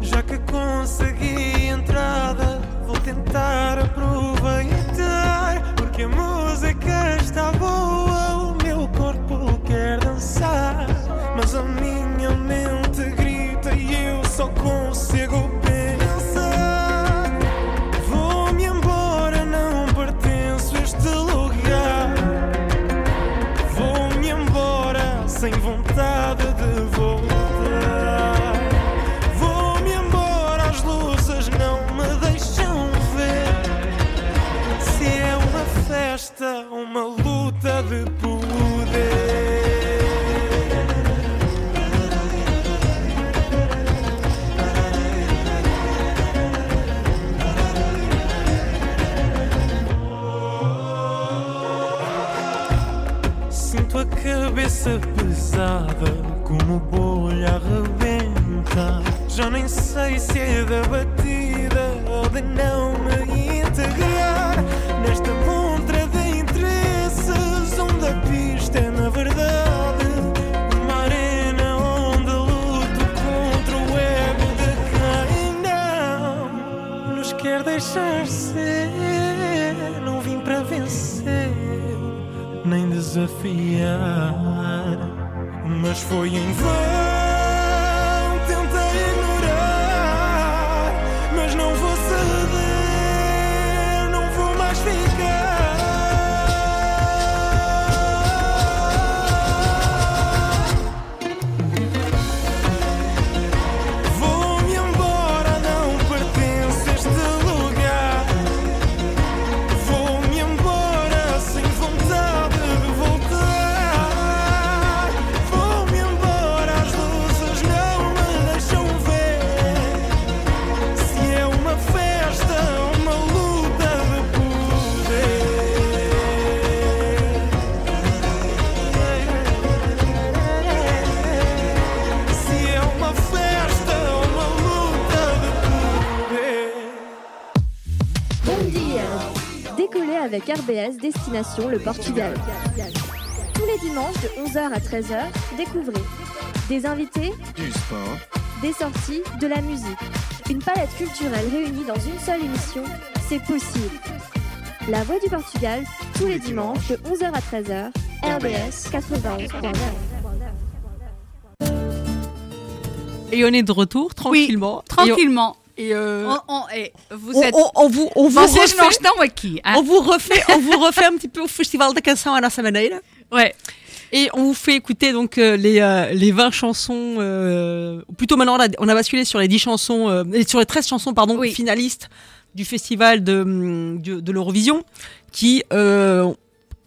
Já que consegui entrada, vou tentar aproveitar. Porque a música está boa, o meu corpo quer dançar. Mas a minha mente festa, uma luta de poder. Sinto a cabeça pesada, como bolha arrebenta. Já nem sei se é da batida desafiar. Mas foi em vão, Destination le Portugal. Tous les dimanches de 11h à 13h, découvrez des invités, Du sport, des sorties, de la musique. Une palette culturelle réunie dans une seule émission, c'est possible. La Voix du Portugal, tous les dimanches de 11h à 13h, RBS 91.9. Et on est de retour tranquillement. Tranquillement. Et, euh, On- on- eh, vous on, êtes, on- on vous, on vous vocês não refait, estão aqui. hein? on vous refait, on vous refait un petit peu o Festival da Canção à nossa maneira. Ouais. Et on vous fait écouter donc euh, les, euh, les 20 chansons, euh, plutôt maintenant on a, on a basculé sur les 10 chansons, sur les 13 chansons pardon, Oui. finalistes du festival de, hum, de, de l'Eurovision, qui,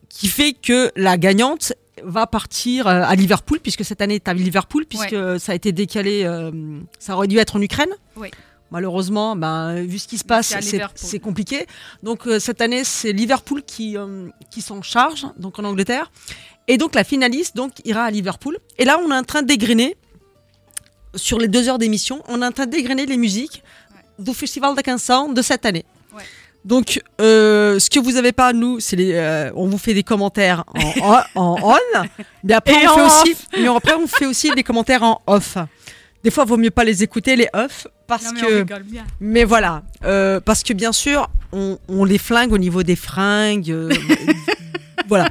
qui fait que la gagnante va partir à Liverpool, puisque cette année est à Liverpool, puisque ça a été décalé, ça aurait dû être en Ukraine. Oui. Malheureusement, ben, vu ce qui se passe, C'est compliqué. Donc euh, cette année, c'est Liverpool qui, euh, qui s'en charge, donc en Angleterre. Et donc la finaliste donc ira à Liverpool. Et là, on est en train d'égrener sur les deux heures d'émission, on est en train d'égrener les musiques du Festival de de cette année. Ouais. Donc, euh, ce que vous avez pas, nous, c'est les, euh, on vous fait des commentaires en, en, en on, mais après Et on fait aussi, mais après on fait aussi des commentaires en off. Des fois, vaut mieux pas les écouter les off parce Non, mais on que bien. mais voilà, euh, parce que bien sûr, on, on les flingue au niveau des fringues, euh, voilà,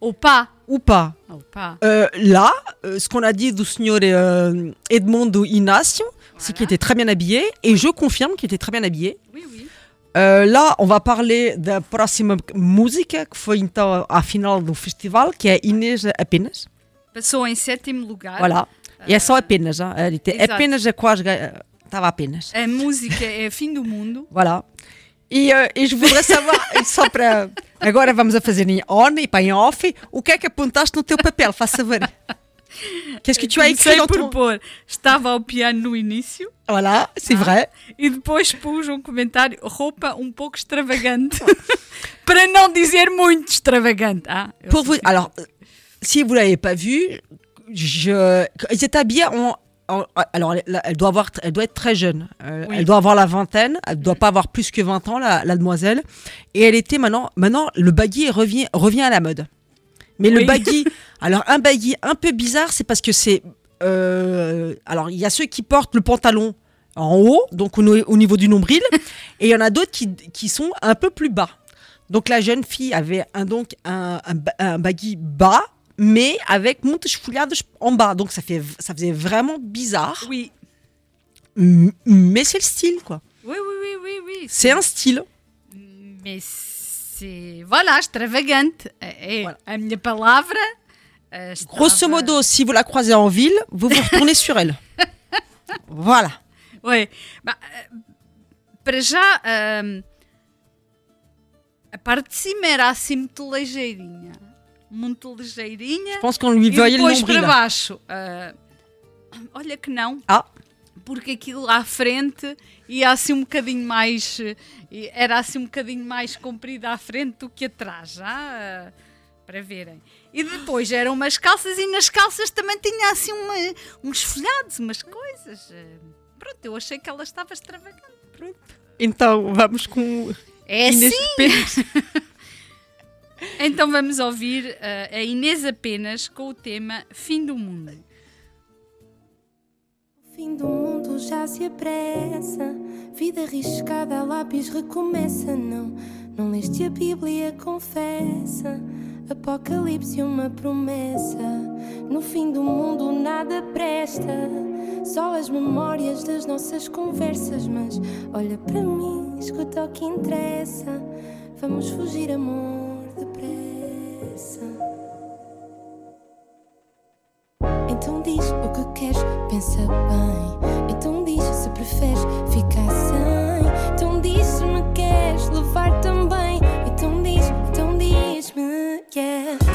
Ou pas. ou pas. Ou pas. Euh, là, ce qu'on a dit du signor euh, Edmondo Inácio, c'est qu'il était très bien habillé, et je confirme qu'il était très bien habillé. Oui, oui. Lá, on va parler da próxima música, que foi então à final do festival, que é Inês Apenas. Passou em sétimo lugar. Voilà. E é só apenas, hein? Exato. apenas a quase. Estava apenas. A música é Fim do Mundo. Voilà. E, eh, e je voudrais savoir, só para. Agora vamos a fazer em on e para em off, o que é que apontaste no teu papel? Faz favor. Qu'est-ce que tu as écrit Comecei dans ton. pôr. Estava ao piano no início Voilà, c'est Ah. vrai. e depois pus um comentário roupa um pouco extravagante. Para não dizer muito extravagante. Ah, eu Pour vous, assim. alors, si vous l'avez pas vu, je, ils étaient habillés en, alors elle, doit avoir, elle doit être très jeune. Euh, Oui. Elle doit avoir la vingtaine. Elle doit pas avoir plus que 20 ans, la, la demoiselle. Et elle était maintenant, maintenant le baggy revient, revient à la mode. Mais le baggy, alors un baggy un peu bizarre, c'est parce que c'est, euh, alors il y a ceux qui portent le pantalon en haut, donc au, niveau du nombril, et il y en a d'autres qui, qui sont un peu plus bas. Donc la jeune fille avait un, donc un, un baggy bas, mais avec muitas folhadas en bas. Donc ça, fait, ça faisait vraiment bizarre. Oui. Mais c'est le style, quoi. Oui, oui, oui, oui, oui. C'est un style. Mais c'est. Voilà, extravagante. É Voilà. minha palavra. estava- Grosso modo, si vous la croisez en ville, vous vous retournez sur elle. Voilà. Oui. Bah, para já, ehm, a parte de cima era assim muito ligeirinha. Muito ligeirinha. Qu'on lui E depois para baixo. eh, olha que não. Ah, Porque aquilo à frente ia assim um bocadinho mais. Era assim um bocadinho mais comprido à frente do que atrás, já? Para verem. E depois eram umas calças e nas calças também tinha assim uma- uns folhados, umas coisas. Pronto, eu achei que ela estava extravagante. Pronto. então vamos com É Inês assim? Então vamos ouvir eh, a Inês apenas com o tema Fim do Mundo. O fim do mundo já se apressa. Vida arriscada lápis recomeça. Não, não leste a Bíblia, confessa. Apocalipse, uma promessa. No fim do mundo nada presta. Só as memórias das nossas conversas. Mas olha para mim, escuta o que interessa. Vamos fugir, amor, depressa. Então diz o que queres, pensa bem. Então diz se preferes ficar sem. Então diz se me queres levar também. Então diz, então diz-me, yeah.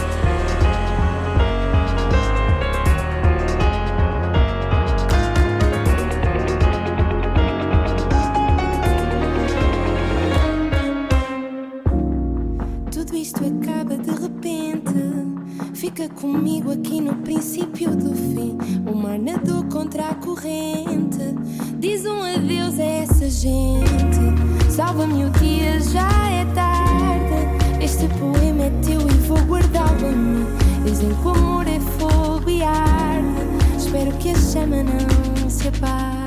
Fica comigo aqui no princípio do fim. O mar nadou contra a corrente. Diz um adeus a essa gente. Salva-me o dia, já é tarde. Este poema é teu e vou guardá-lo a mim. Dizem que o amor é fogo e arde. Espero que a chama não se apague.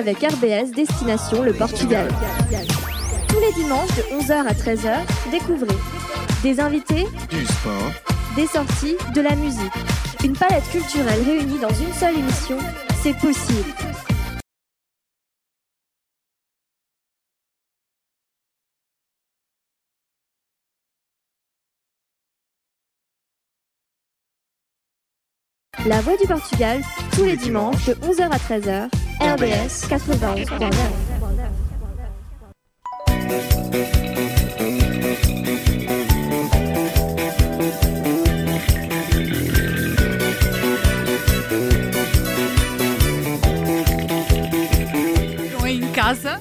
Avec RBS Destination le Portugal. Tous les dimanches de 11h à 13h, découvrez des invités, Du sport, des sorties, de la musique. Une palette culturelle réunie dans une seule émission, c'est possible. La Voix du Portugal, tous les dimanches de 11h à 13h, LBS Castlevão Em casa.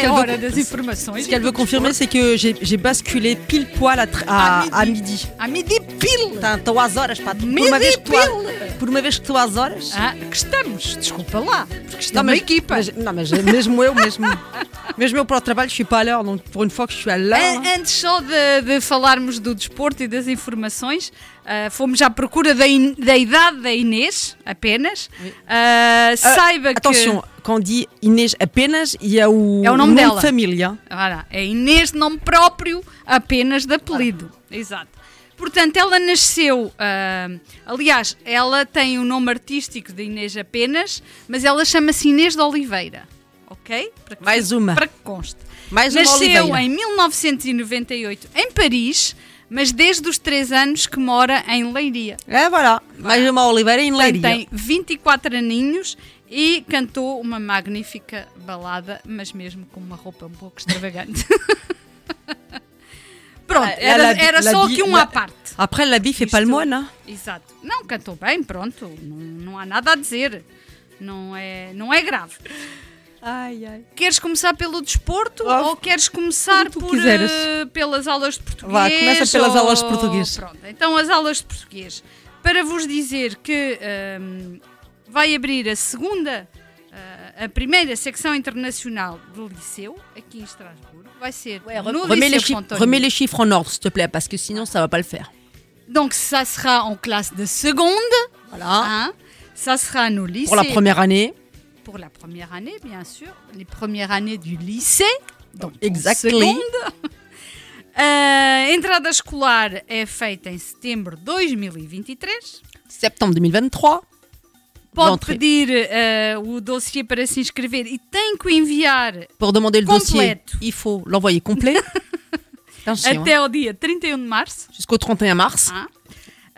Qu'elle hora veut- das informações. Ce qu'elle veut confirmer, c'est que j'ai basculé pile poil à, à, à midi. À midi pile! Estou às horas, pá. Por Midi uma, vez que pile! por uma vez que estou às horas. Ah, que estamos, desculpa lá, porque é Não, mas, equipa. mas- não, mas mesmo eu, mesmo, mesmo eu para o trabalho, je suis pas à l'heure. Donc pour une fois que je suis à l'heure. An- Antes só de, de falarmos do desporto e das informações, ah, fomos à procura da, in- da idade da Inês, apenas. Ah, saiba Attention, quand on dit Inês apenas, y a o, É o nome de dela. família. que. Ora, é Inês de nome próprio, apenas de apelido. Exato. Portanto, ela nasceu. ah, aliás, ela tem o nome artístico de Inês apenas, mas ela chama-se Inês de Oliveira. Ok? Para que, Mais uma. Para que conste. Mais uma Nasceu Oliveira. em 1998 em Paris, mas desde os 3 anos que mora em Leiria. É, voilà. Mais uma Oliveira em Leiria. tem 24 aninhos e cantou uma magnífica balada, mas mesmo com uma roupa um pouco extravagante. Pronto, Ah, era, la- era la só aqui uma la- à parte. Après, le Isto- moine. hein. Exato. Não, cantou bem, pronto. Não, não há nada a dizer. Não é, não é grave. Ai, ai. Queres começar pelo desporto Oh, ou queres começar por, eh, pelas aulas de português? Vá, começa pelas ou- aulas de português. Pronto, então as aulas de português. Para vos dizer que ehm, vai abrir a segunda, eh, a primeira secção internacional do liceu, aqui em Estrasburgo. Vai ser no Remets les, Liceu chiffres, Pontonier. remets les chiffres en ordre, s'il te plaît, parce que sinon, ça va pas le faire. Donc ça sera en classe de seconde. Voilà. hein. Ça sera no lycée. Pour la première année. Pour la première année, bien sûr. Les premières années du lycée. Donc, Exactly. seconde. A entrada escolar é feita em setembro de 2023. Septembre 2023. Pode pedir eh, o dossiê para se inscrever e tem que o enviar Pour demander le dossier, il faut l'envoyer complet. Attention, hein. até ao dia 31 de março. Jusqu'au 31 mars.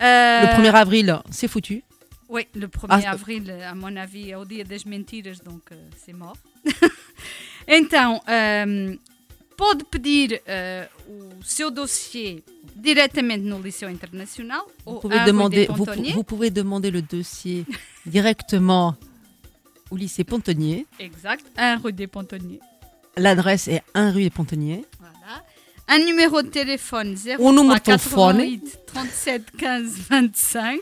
Euh, Le 1er avril, c'est foutu. Oui, le 1er Ah, avril, à mon avis, é o dia das mentiras, donc euh, c'est mort. então, euh, pode pedir o seu dossiê diretamente no Liceu Internacional Vous ou pouvez, demander, vous pouvez demander le dossier directement au lycée Pontonnier. Exact, à Rue des Pontonniers. L'adresse est 1 rue des Pontonniers. Voilà. Un numéro de téléphone 0 O número de telefone. 37 15 25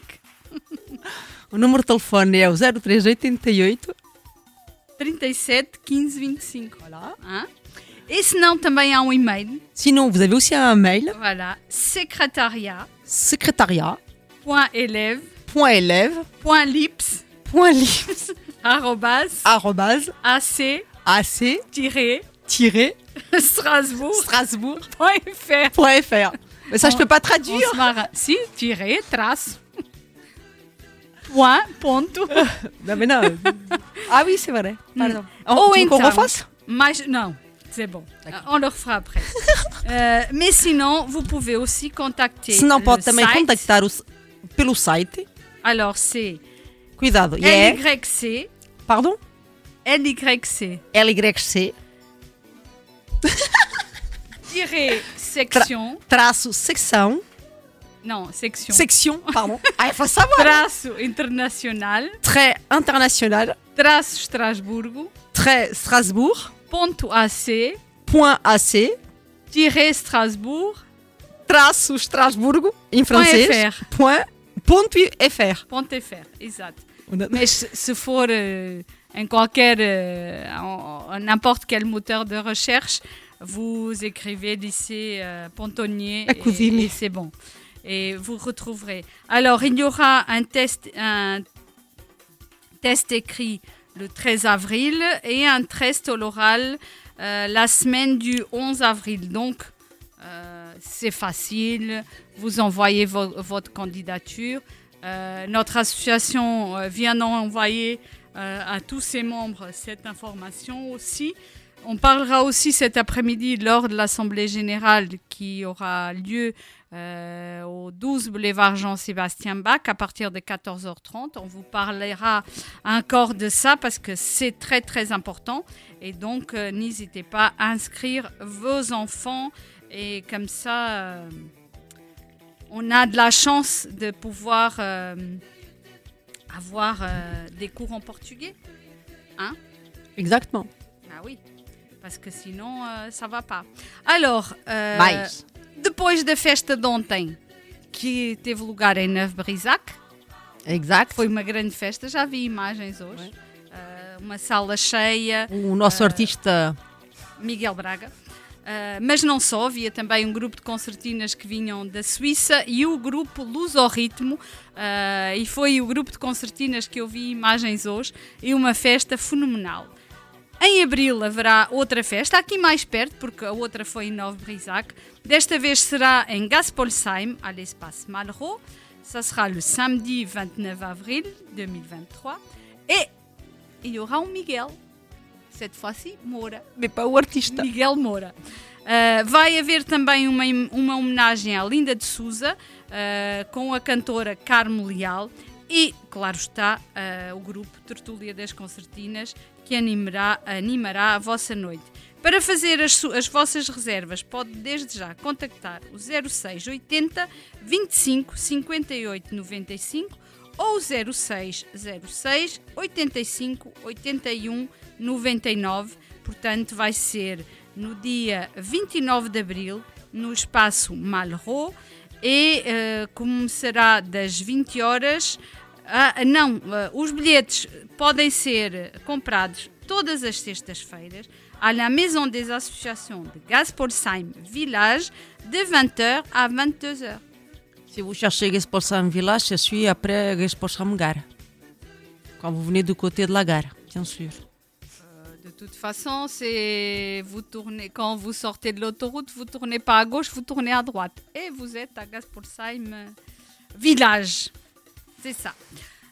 O número de telefone é o 0388 37 15 25. Voilà. Hein? E se não, também há um e-mail. Sinon, vous avez aussi un mail Voilà. Secrétariat. secrétariat.élève.lips Lips, arrobase, arrobase ac, ac Strasbourg. .fr. Mais ça, je peux pas traduire. On se. Si, tiré, trace. Point, ponto. Non, mais non. ah oui, c'est vrai. Pardon. Ou Oh, tu veux qu'on refasse? Non, c'est bon. On le refera après. Euh, mais sinon, vous pouvez aussi contacter Sinon, le pode também site. contactar o, pelo site. Alors, c'est Cuidado. É, LYC, pardon? LYC, LYC, tiré section, traço, secção, non, section, section, pardon. Ah, il faut savoir. traço internacional, Trait international, traço Estrasburgo, trait Strasbourg, ponto AC, point AC, tiré Strasbourg, traço Strasburgo, em francês, .fr. point, ponto .fr. ponto .fr, exato. Mas se, se for eh, en qualquer, en n'importe quel moteur de recherche, vous écrivez lycée euh, Pontonnier La et, cousine. et c'est bon. Et vous retrouverez. Alors, il y aura un test, un test écrit le 13 avril et un test à l'oral euh, la semaine du 11 avril. Donc, euh, c'est facile. Vous envoyez vo- votre candidature. Euh, notre association euh, vient d'envoyer euh, à tous ses membres cette information aussi. On parlera aussi cet après-midi lors de l'Assemblée générale qui aura lieu au 12 boulevard Jean-Sébastien Bach à partir de 14h30. On vous parlera encore de ça parce que c'est très très important. Et donc, n'hésitez pas à inscrire vos enfants et comme ça, on a de la chance de pouvoir euh, avoir euh, des cours en portugais. Exactement. Ah oui, parce que sinon, euh, ça va pas. Alors, euh, Mais, depois da festa de ontem, que teve lugar em Neuf Brisac, exact. foi uma grande festa, já vi imagens hoje. Uh, uma sala cheia, O nosso artista Miguel Braga. Uh, mas não só, havia também um grupo de concertinas que vinham da Suíça e o grupo Luz ao Ritmo, uh, e foi o grupo de concertinas que eu vi imagens hoje, e uma festa fenomenal. Em abril haverá outra festa, aqui mais perto, porque a outra foi em Nove Brisac. Desta vez será em Gaspolsheim, à l'espace Malraux. Ça sera le samedi 29 avril 2023. Et il y aura un Miguel, cette fois-ci Moura. mais pas o artista. Miguel Moura. Uh, vai haver também uma, uma homenagem à Linda de Souza uh, com a cantora Carmo Leal e, claro está, uh, o grupo Tertúlia das Concertinas que animará, animará a vossa noite. Para fazer as, as vossas reservas, pode desde já contactar o 0680 25 58 95 ou 0606 85 81 99. Portanto, vai ser no dia 29 de abril, no espaço Malraux, e eh, começará das 20 horas. Ah, não, ah, os bilhetes podem ser comprados todas as sextas-feiras à la Maison des Associations de Gaspolsheim Village de 20h à 22h. Si vous cherchez Gespolsam Village, je suis après Gespolsam Gare. Quand vous venez du côté de la gare, bien sûr. De toute façon, c'est vous tournez quand vous sortez de l'autoroute, vous tournez pas à gauche, vous tournez à droite et vous êtes à Gaspolsheim euh, village. C'est ça.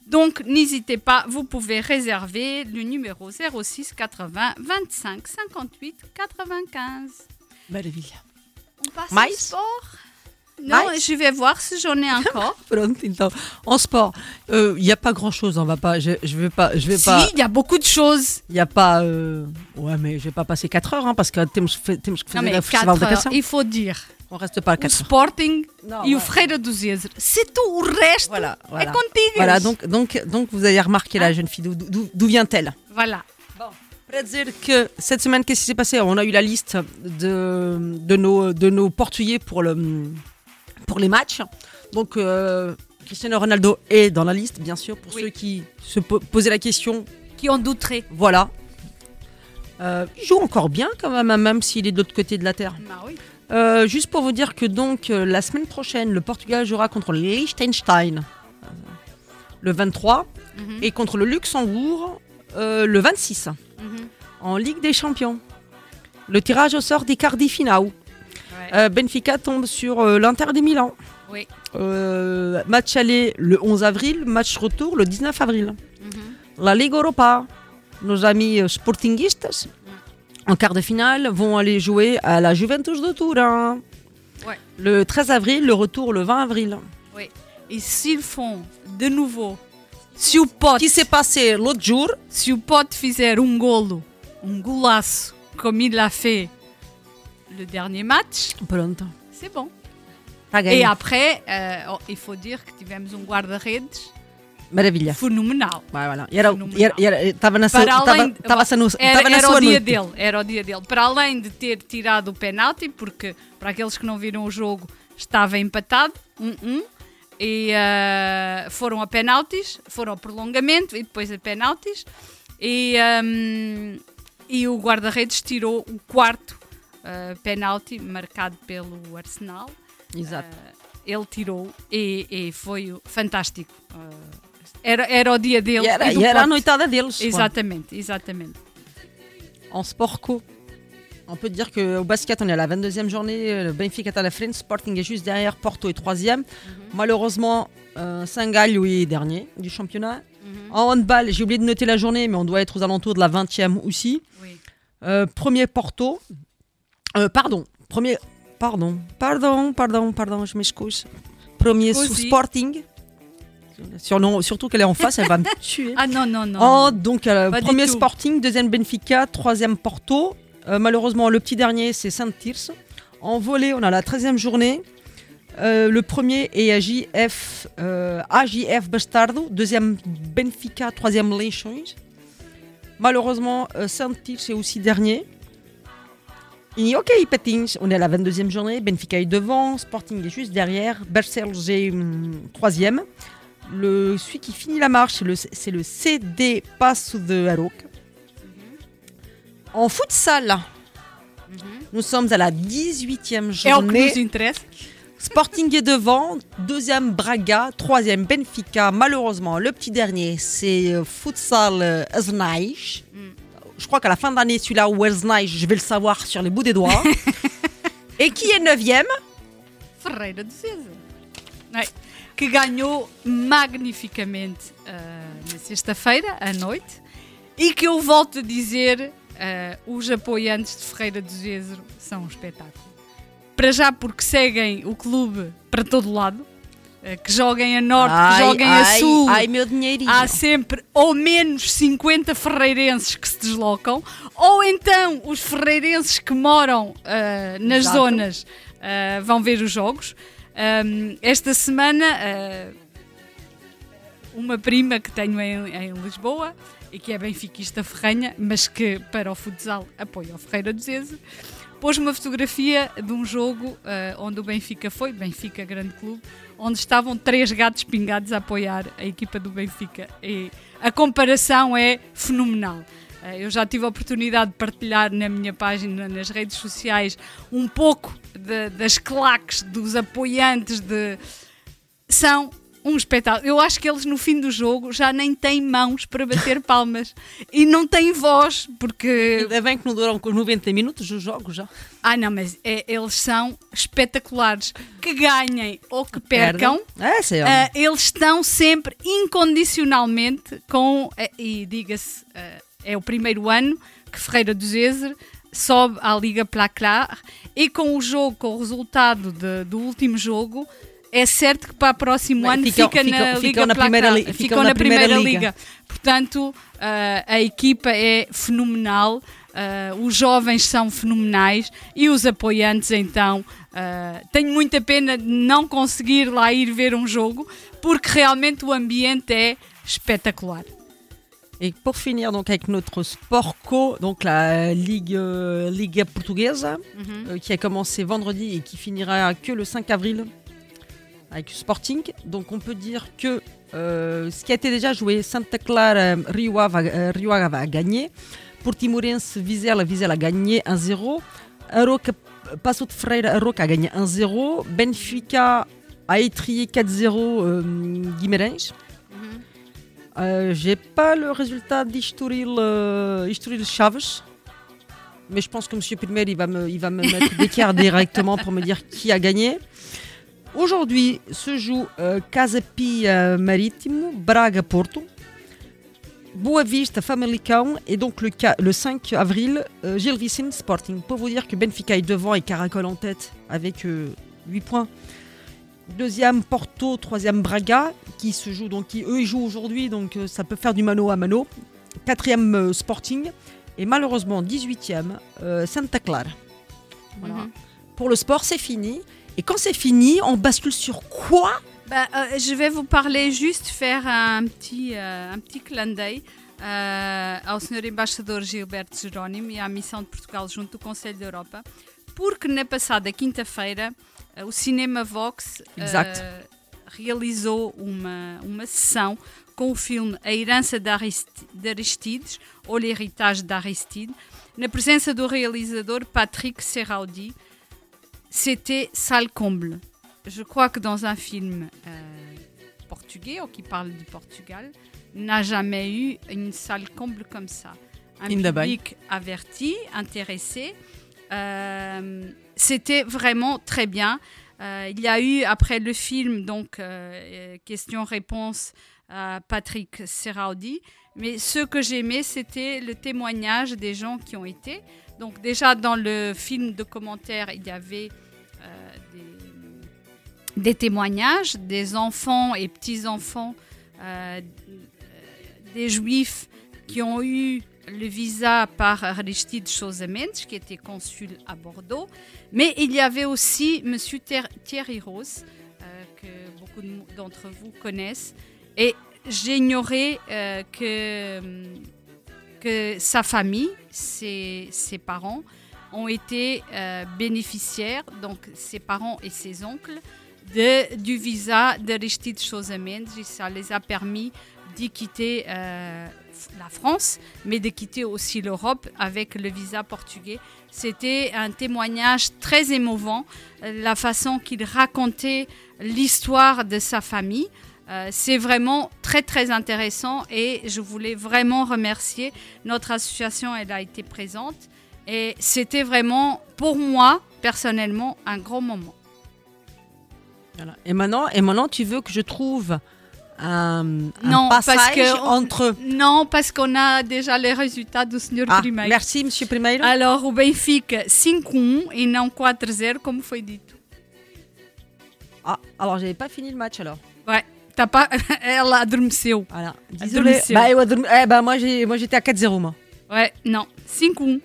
Donc n'hésitez pas, vous pouvez réserver le numéro 06 80 25 58 95. Belle ville. On passe Mais? au sport. Non, Mais? je vais voir si j'en ai encore. Pronto, então. En sport, il n'y a pas grand chose. On va pas. Je, je vais pas. Je vais pas. si, il y a beaucoup de choses. Il y a pas. euh, Ouais, mais je vais pas passer 4 heures, hein, parce que temos, temos que Non fazer mais o 4 festival da heures, canção. il faut dire. On reste pas à O 4 heures. Sporting Non, e o ouais. Ferreira do Zezer. C'est tout. O resto Voilà, voilà. contigo. Voilà, donc, donc, donc vous avez remarqué la jeune fille, d'où- vient-elle? Voilà. Prêt à dire que cette semaine, qu'est-ce qui s'est passé? On a eu la liste de, de, nos, de nos Portugais pour, le, pour les matchs. Donc, euh, Cristiano Ronaldo est dans la liste, bien sûr, pour Oui. ceux qui se po- posaient la question. Qui en douterait. Voilà. Euh, il joue encore bien, quand même, même s'il est de l'autre côté de la Terre. Bah oui. Euh, juste pour vous dire que donc la semaine prochaine, le Portugal jouera contre le Liechtenstein le 23 Mhm. et contre le Luxembourg le 26 Mhm. en Ligue des Champions. Le tirage au sort des quarts de finale. Euh, Benfica tombe sur euh, l'Inter de Milan. Oui. Euh, match aller le 11 avril, match retour le 19 avril. Mhm. La Ligue Europa, nos amis euh, sportinguistas, Mm. en quart de finale, vont aller jouer à la Juventus de Turin. Ouais. Le 13 avril, le retour le 20 avril. Et s'ils font de nouveau, se o Pote, Qui s'est passé l'autre jour? se o Pote fizer um golo, um golaço, comme il l'a fait le dernier match, Pronto. c'est bon. Tá E ganho. après, euh, oh, il faut dire que tivemos um guarda-redes Maravilha. fenomenal. Vai, vai lá. E era, Fenomenal. e era, e era, tava na sua, além- tava sa- no- Era, na era sua o dia noite. dele, era o dia dele. Para além de ter tirado o penalti, porque para aqueles que não viram o jogo estava empatado, 1-1, e ah, foram a penaltis, foram a prolongamento e depois a penaltis. E, hum, e o guarda-redes tirou o quarto uh, penalti marcado pelo Arsenal. Exato. Uh, ele tirou e, e foi fantástico. Uh, era, era o dia dele. E era, e era a noitada deles. quoi. Exatamente, exatamente. En sport co. On peut dire qu'au basket, on est à la 22e journée. Le Benfica est à la frente. Sporting est juste derrière. Porto est troisième. Malheureusement, euh, Saint-Gall, est dernier du championnat. En handball, j'ai oublié de noter la journée, mais on doit être aux alentours de la 20e aussi. Oui. Euh, premier Porto. Euh, pardon. Premier. Pardon. Pardon, pardon, pardon, je m'excuse. Premier sous. Sporting. Surtout qu'elle est en face, elle va me tuer. Ah non, non, non. En, donc, euh, premier. Sporting, deuxième Benfica, troisième Porto. Euh, malheureusement, le petit dernier, c'est Saint-Tirce. En volée, on a la 13e journée. Euh, le premier est AJF, AJF Bastardo. Deuxième Benfica, troisième Leixões. Malheureusement, Saint-Tirce est aussi dernier. Et ok, Petins, on est à la 22e journée. Benfica est devant, Sporting est juste derrière. Bercels est hum, troisième. Le, celui qui finit la marche, c'est le, CD Passo de Aroc. En futsal, nous sommes à la 18e É o que journée. interessa. Sporting est devant, deuxième Braga, troisième Benfica. Malheureusement, le petit dernier, c'est euh, Futsal euh, Esnaich. Je crois qu'à la fin d'année, celui-là, ou Esnaich, je vais le savoir sur les bouts des doigts. Et qui est neuvième Ferreira de César. É, que ganhou magnificamente ah, na sexta-feira à noite e que eu volto a dizer, ah, os apoiantes de Ferreira de Zézero são um espetáculo. Para já porque seguem o clube para todo lado, que joguem a norte, que joguem a ai, sul. ai, meu dinheirinho. Há sempre ou menos 50 ferreirenses que se deslocam, ou então os ferreirenses que moram ah, nas Exato. zonas ah, vão ver os jogos. Ahm, esta semana, ah, uma prima que tenho em, em Lisboa e que é benfiquista ferrenha, mas que para o futsal apoia o Ferreira do Zeze, pôs uma fotografia de um jogo onde o Benfica foi, Benfica Grande Clube, onde estavam três gatos pingados a apoiar a equipa do Benfica. E a comparação é fenomenal. Ah, Eu já tive a oportunidade de partilhar na minha página, nas redes sociais, um pouco de- das claques dos apoiantes de. São um espetáculo. Eu acho que eles no fim do jogo já nem têm mãos para bater palmas e não têm voz, porque Ainda bem que não duram 90 minutos os jogos já. ah, não, mas é- eles são espetaculares. Que ganhem ou que percam, É, sei ah, eles estão sempre incondicionalmente com. ah, e diga-se, ah, é o primeiro ano que Ferreira do Zezer sobe à Liga Placar e com o jogo, com o resultado de- do último jogo. É certo que para o próximo ano ficam- fica ficam- na ficam Liga na primeira li- ficam, ficam na, na primeira primeira, liga. liga. Portanto, ah, a equipa é fenomenal, ah, os jovens são fenomenais e os apoiantes, então, ah, tenho muita pena de não conseguir lá ir ver um jogo, porque realmente o ambiente é espetacular. Et pour finir donc avec notre sport co, donc la Ligue, euh, Ligue portugaise, euh, qui a commencé vendredi et qui finira que le 5 avril avec Sporting. Donc on peut dire que euh, ce qui a été déjà joué, Santa Clara, Rio Ave, euh, Rio Ave a gagné. Pour Timorense, Vizela, Vizela a gagné 1-0. Aroca, Passo de Freire, Aroca a gagné 1-0. Benfica a étrié 4-0 euh, Guimarães. Euh, J'ai pas le résultat d'Isturil euh, Chaves. Mais je pense que M. Pilmer, il va me, il va me mettre d'écart directement pour me dire qui a gagné. Aujourd'hui se joue euh, Casa Pia Marítimo, Braga Porto, Boa Vista Famalicão et donc le, ca- le 5 avril euh, Gil Vicente Sporting. Pour vous dire que Benfica est devant et Caracol en tête avec euh, 8 points. Deuxième Porto, troisième Braga qui se joue donc qui eux ils jouent aujourd'hui donc euh, ça peut faire du mano à mano. Quatrième euh, Sporting et malheureusement 18e euh, Santa Clara. Voilà. Pour le sport c'est fini et quand c'est fini on bascule sur quoi Bah, euh, je vais vous parler juste, faire un petit, euh, un petit clin d'œil euh, ao Sr. Embaixador Gilberto Jerónimo e à Missão de Portugal junto do Conselho da Europa, porque na passada quinta-feira uh, o Cinema Vox uh, Exato. realizou uma, uma sessão com o filme A Herança de Arist- de Aristides, ou L'Héritage d'Aristide, na presença do realizador Patrick Serraudi. C'était salle comble. Je crois que dans un film euh, portugais ou qui parle du Portugal, n'a jamais eu une salle comble comme ça. Un public averti, intéressé. Euh, C'était vraiment très bien. Euh, il y a eu après le film donc euh, question-réponse à Patrick Serraudi. Mais ce que j'aimais, c'était le témoignage des gens qui ont été. Donc déjà dans le film de commentaires, il y avait euh, des, témoignages des enfants et petits-enfants euh, des juifs qui ont eu le visa par Aristide Chosemens, qui était consul à Bordeaux. Mais il y avait aussi M. Thierry Rose, euh, que beaucoup de- d'entre vous connaissent. Et j'ignorais que, que sa famille, ses, parents, ont été euh, bénéficiaires, donc ses parents et ses oncles, de, du visa d'Aristide Chosemens. Et ça les a permis d'y quitter euh, la France, mais de quitter aussi l'Europe avec le visa portugais. C'était un témoignage très émouvant, euh, la façon qu'il racontait l'histoire de sa famille. Euh, c'est vraiment très très intéressant et je voulais vraiment remercier notre association, elle a été présente et c'était vraiment pour moi personnellement un grand moment. Voilà. Et maintenant, et maintenant, tu veux que je trouve un, un Non, parce passage que- entre. Non, parce qu'on a déjà les résultats do Sr. Ah, Primeiro. merci, Monsieur Primeiro. Alors, o Benfica 5-1 e não 4-0, como foi dito. Ah, alors j'avais pas fini le match alors. Ouais, t'as pas... Ela adormeceu. Voilà. Désolé. Adormeceu. Bah, eu adorme- eh ben, moi, j'ai, moi j'étais à 4-0 moi. Ouais, non, 5-1.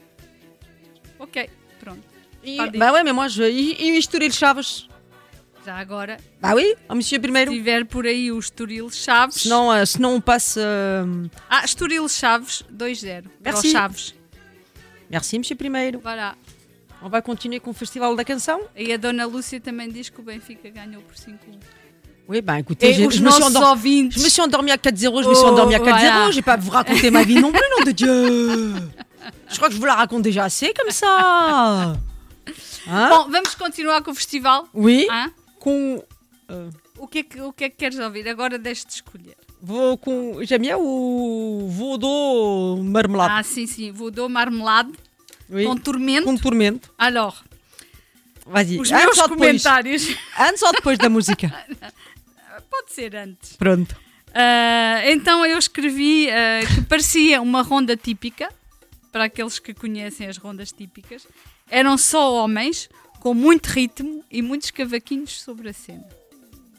Ok, pronto. Tá dito. Bah ouais, mais moi je. E, e o Estoril Chaves Já agora, Bah oui, oh, Monsieur se Primeiro. tiver por aí o Estoril Chaves... Sinon, euh, sinon on passe. euh, Ah, Estoril Chaves 2-0. Para o Merci. Chaves. Merci, Monsieur Primeiro. Voilà. On va continuer com o Festival da Canção. E a Dona Lúcia também diz que o Benfica ganhou por 5-1. Oui, bah écoutez, os je, me suis nossos endor- ouvintes... je me suis endormie à 4-0, je me suis Oh, endormie à 4-0. voilà. Je vais pas vous raconter ma vie non plus, nom de Dieu. Je crois que je vous la raconte déjà assez comme ça. Hein Bom, vamos continuar com o festival. Oui, Hein? com. euh, O, que é que, o que é que queres ouvir? Agora deixe-te escolher. vou com. J'aime bien o Vodô Marmelade. Ah, sim, sim. Vou dar marmelade oui. com tormento. Com tormento. Alors, Vas-y. os meus ou depois? comentários. Antes ou depois da música? Pode ser antes. Pronto. Ah, então eu escrevi ah, que parecia uma ronda típica, para aqueles que conhecem as rondas típicas. Eram só homens, com muito ritmo e muitos cavaquinhos sobre a cena.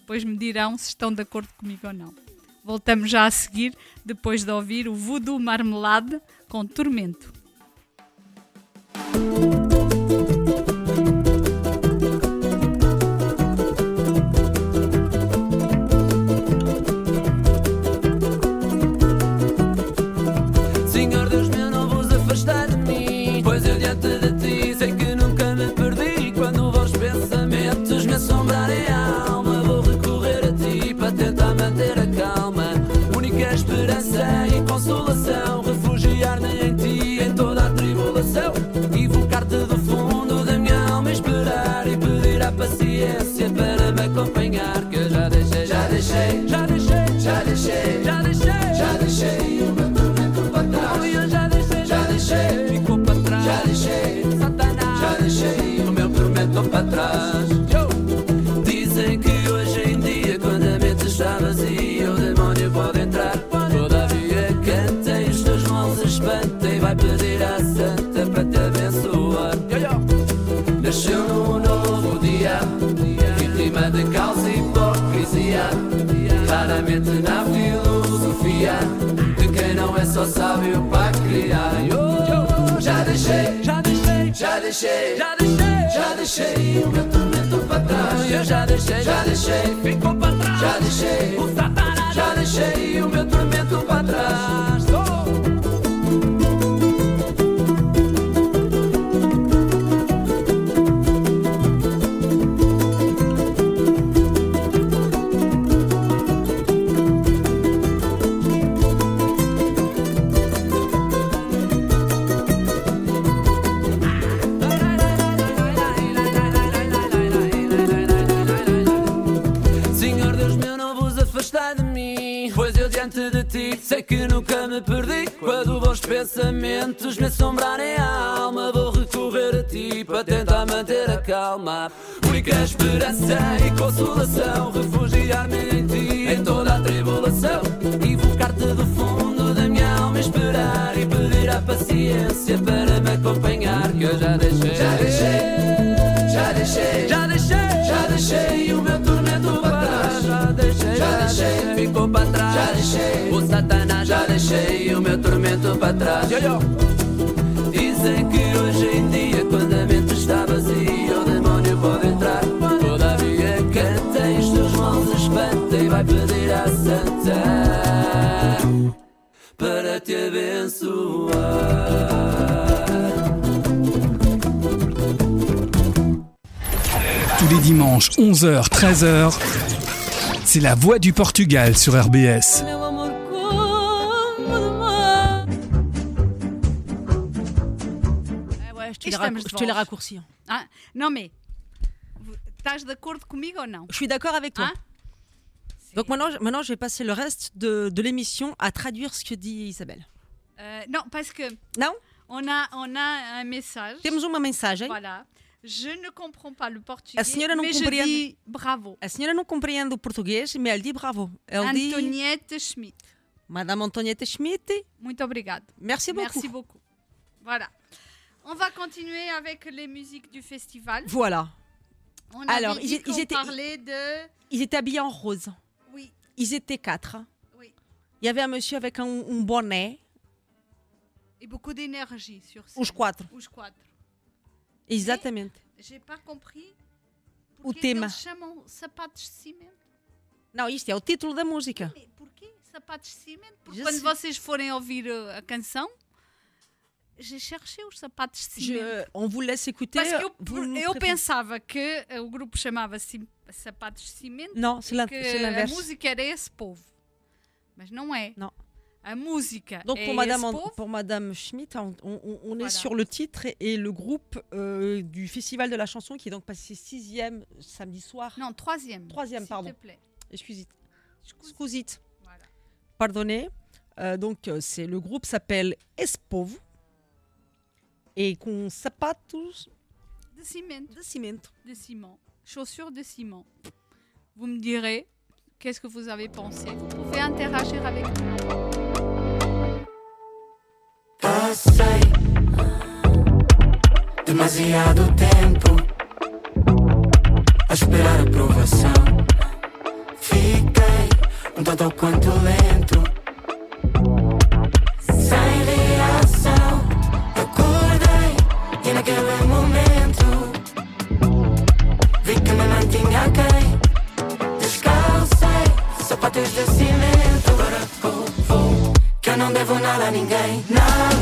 Depois me dirão se estão de acordo comigo ou não. Voltamos já a seguir, depois de ouvir o Voodoo Marmelade com Tormento. Claramente na filosofia de quem não é só sábio para criar. Eu já deixei, já deixei, já deixei, já deixei, já deixei o meu tormento para trás. Eu já deixei, já deixei, ficou para trás. Já deixei o satanás, já deixei o meu tormento para trás. Me perdi quando vos pensamentos me assombrarem a alma. Vou recorrer a ti para tentar manter a calma. Única esperança e consolação, refugiar-me em ti em toda a tribulação. Invocar-te do fundo da minha alma, esperar e pedir a paciência para me acompanhar. Que eu já deixei, já deixei, já deixei, já deixei, já deixei o meu deixei, já deixei, ficou para trás. Já deixei, o Satanás já deixei o meu tormento para trás. Dizem que hoje em dia, quando a mente está vazia, o demónio pode entrar. Todavia, quem tem os teus mãos espanta e vai pedir à Santa para te abençoar. Tous les dimanches, 11h, 13h, c'est la voix du Portugal sur RBS. Ouais, je te, les, de je te les raccourcis. Ah, mais comigo ou não? Je suis d'accord avec toi. Hein? Donc maintenant, je- maintenant, je vais passer le reste de, de l'émission à traduire ce que dit Isabelle. Euh, não, parce que Não? on a, on a un message. Temos uma mensagem. Voilà. Je ne comprends pas le portugais, A senhora não mais je compreende. dis bravo. A senhora não compreende o português, mas elle dit bravo. Antoniette Schmidt. Madame Antoniette Schmidt, Muito obrigado. merci beaucoup. Merci beaucoup. Voilà. On va continuer avec les musiques du festival. Voilà. On Alors, avait ils dit é- ils qu'on étaient- parlait de... Ils étaient habillés en rose. Oui, Ils étaient quatre. oui. Il y avait un monsieur avec un, un bonnet, Et beaucoup d'énergie sur ça. os quatro. Os quatro. Exatamente. J'ai pas compris O porque tema. eles chamam sapatos de cimento. Não, isto é o título da música. Porquê sapatos de cimento? Porque Je quando sais. vocês forem ouvir uh, a canção, j'ai cherché os sapatos de cimento. Je- on vous laisse écouter. Parce que eu, vous eu pensava que uh, o grupo chamava-se Sapatos de Cimento Não, c'est que a música era esse povo. Mas não é. Não. A música Donc pour Madame, pour Madame Schmitt, on, on- on est sur le titre et, et le groupe euh, du Festival de la chanson qui est donc passé sixième samedi soir. Non, troisième. Troisième, s'il pardon. te plaît. Excusez. Scusit. Voilà. Pardonnez. Euh, donc euh, c'est le groupe s'appelle Espovo et com sapatos De cimento. de cimento. de ciment, chaussures de ciment. Vous me direz qu'est-ce que vous avez pensé? Vous pouvez interagir avec nous. Passei demasiado tempo a esperar aprovação. Fiquei um tanto quanto lento, sem reação. Acordei e naquele momento vi que me mantinha quem descalcei sapatos de cimento. Agora vou, vou, que eu não devo nada a ninguém. Nada,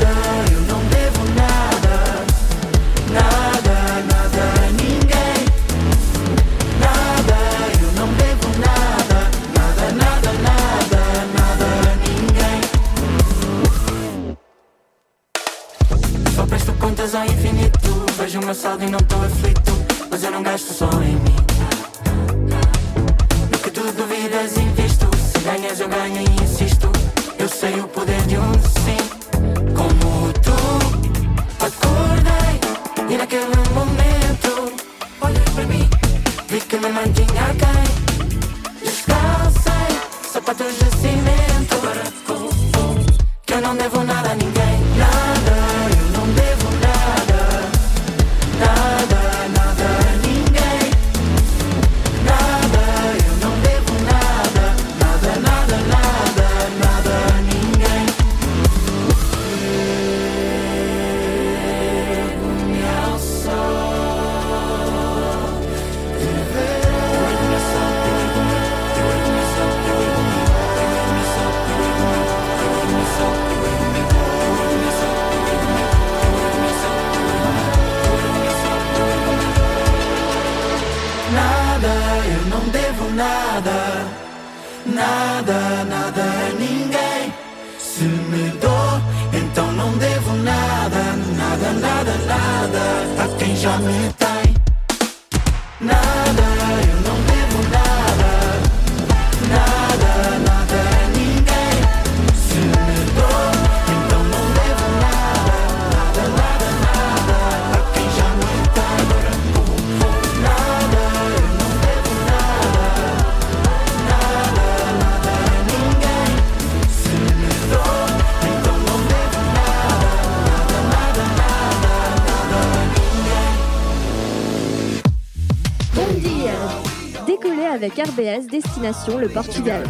Destination le Portugal.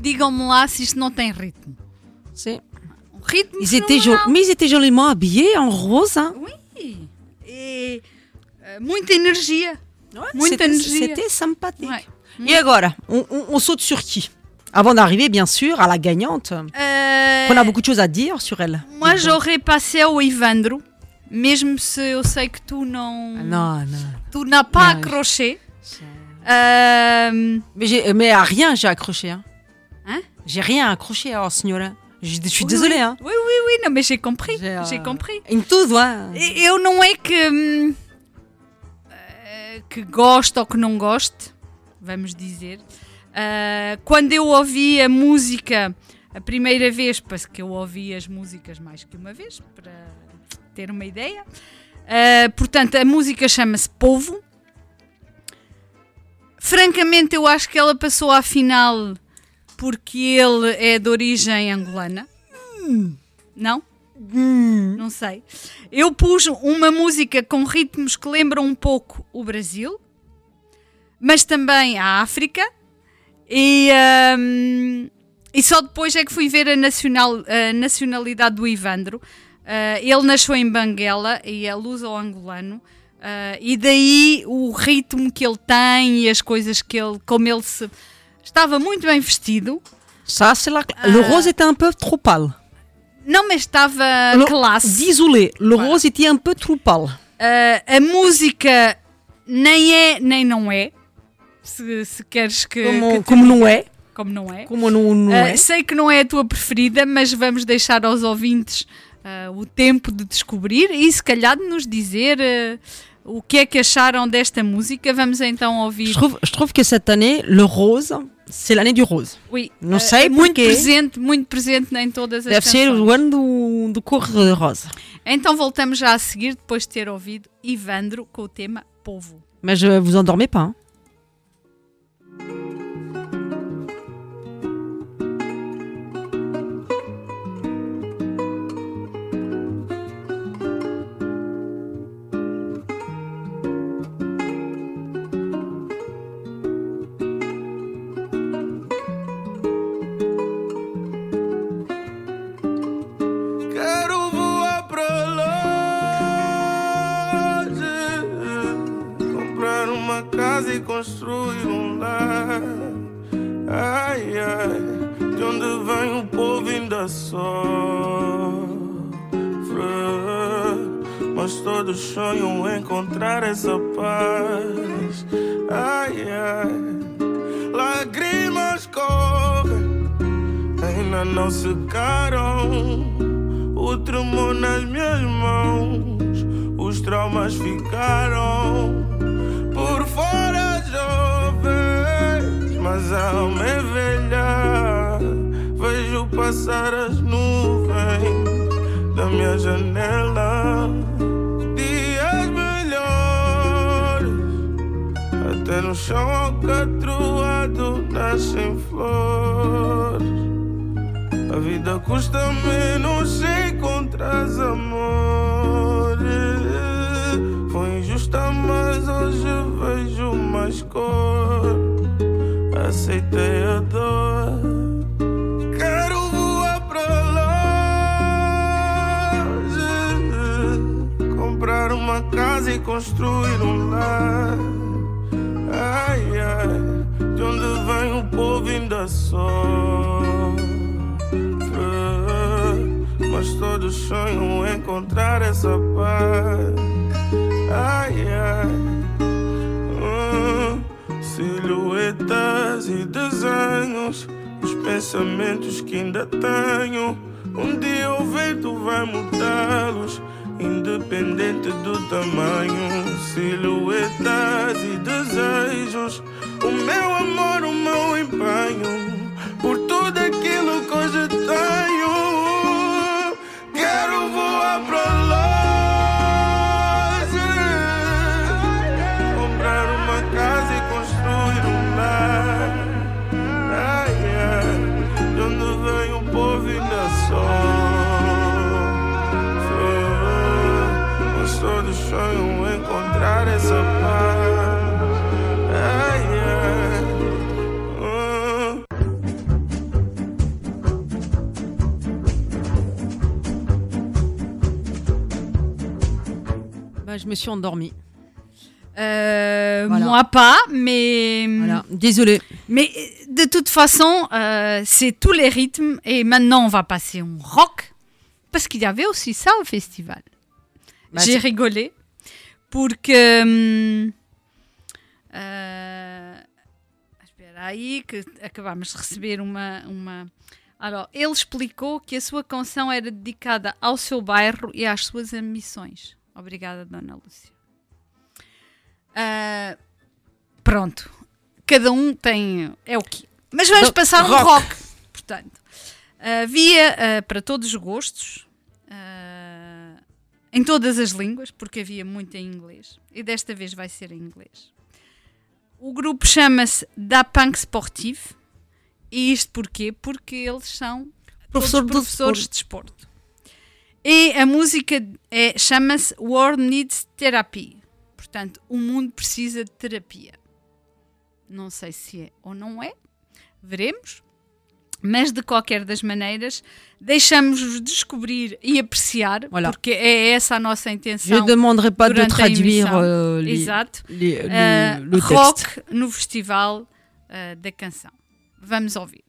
Digam-me lá se isto não tem ritmo. C'est- Um ritmo Ils étaient, mais ils étaient joliment habillés en rose. Hein? Oui. E eh, muita energia. Muita C'était energia. c'était sympathique. Ouais. Et agora, on, on- on saute sur qui? Avant d'arriver, bien sûr, à la gagnante. Eh, On a beaucoup de choses à dire sur elle. Moi, j'aurais passé ao Ivandro, mesmo se eu sei que tu não. Ah, Non, non. Tu n'as pas Non, accroché. Euh, Mais, mais à rien, j'ai accroché. Hein. Hein J'ai rien accroché, alors, signora. Je, je suis oui, désolée. oui. Hein. Oui, oui, oui, não, mas j'ai compris. J'ai, euh, compris. Em tudo, hein. Eu não é que. hum, eh, que gosto ou que não goste, vamos dizer. Ah, quando eu ouvi a música a primeira vez, porque eu ouvi as músicas mais que uma vez, para ter uma ideia. Ah, portanto, a música chama-se Povo. Francamente, eu acho que ela passou à final porque ele é de origem angolana. Não? Não sei. Eu pus uma música com ritmos que lembram um pouco o Brasil, mas também a África. E, ahm, e só depois é que fui ver a, nacional, a nacionalidade do Ivandro. Ah, ele nasceu em Banguela e é luso-angolano. Ah, e daí o ritmo que ele tem e as coisas que ele. como ele se. estava muito bem vestido. Ça, c'est la... Le rose était un peu trop pâle. Não, mas estava Le- classe. Désolé, le rose était un peu trop pâle. Ah, a música nem é nem não é. Se, se queres que. Como, que como não é. Como não é. Como não, não é. sei que não é a tua preferida, mas vamos deixar aos ouvintes ah, o tempo de descobrir e se calhar de nos dizer ah, o que é que acharam desta música. Vamos então ouvir. Je trouve, je trouve que cette année, le rose, c'est l'année du rose. Oui, Não sei é muito presente, muito presente em todas as Deve ser canções. o ano do, do cor de rosa. Então voltamos já a seguir, depois de ter ouvido Ivandro com o tema Povo. Mais je vous endormez pas. hein. Je me suis endormie. Euh, Voilà. Moi pas, mais Voilà. Désolée. mais de toute façon, euh, c'est tous les rythmes. Et maintenant, on va passer en rock parce qu'il y avait aussi ça au festival. Bah, J'ai rigolé pour que. hum, espera aí, que acabámos de receber uma, uma. Alors, ele explicou que a sua canção era dedicada ao seu bairro e às suas ambições. Obrigada, Dona Lúcia. Ah, pronto. Cada um tem. É o que. Mas vamos Do- passar um rock. rock. Portanto, havia ah, para todos os gostos. ah, em todas as línguas, porque havia muito em inglês. E desta vez vai ser em inglês. O grupo chama-se Da Punk Sportive. E isto porquê? Porque eles são Professor professores de desporto. E a música é, chama-se World Needs Therapy. Portanto, o mundo precisa de terapia. Não sei se é ou não é, veremos. Mas de qualquer das maneiras, deixamos-vos descobrir e apreciar, Voilà. porque é essa a nossa intenção. ne demanderai pas de traduire euh, les, Exato. les- le- le rock texte. no Festival uh, da Canção. Vamos ouvir.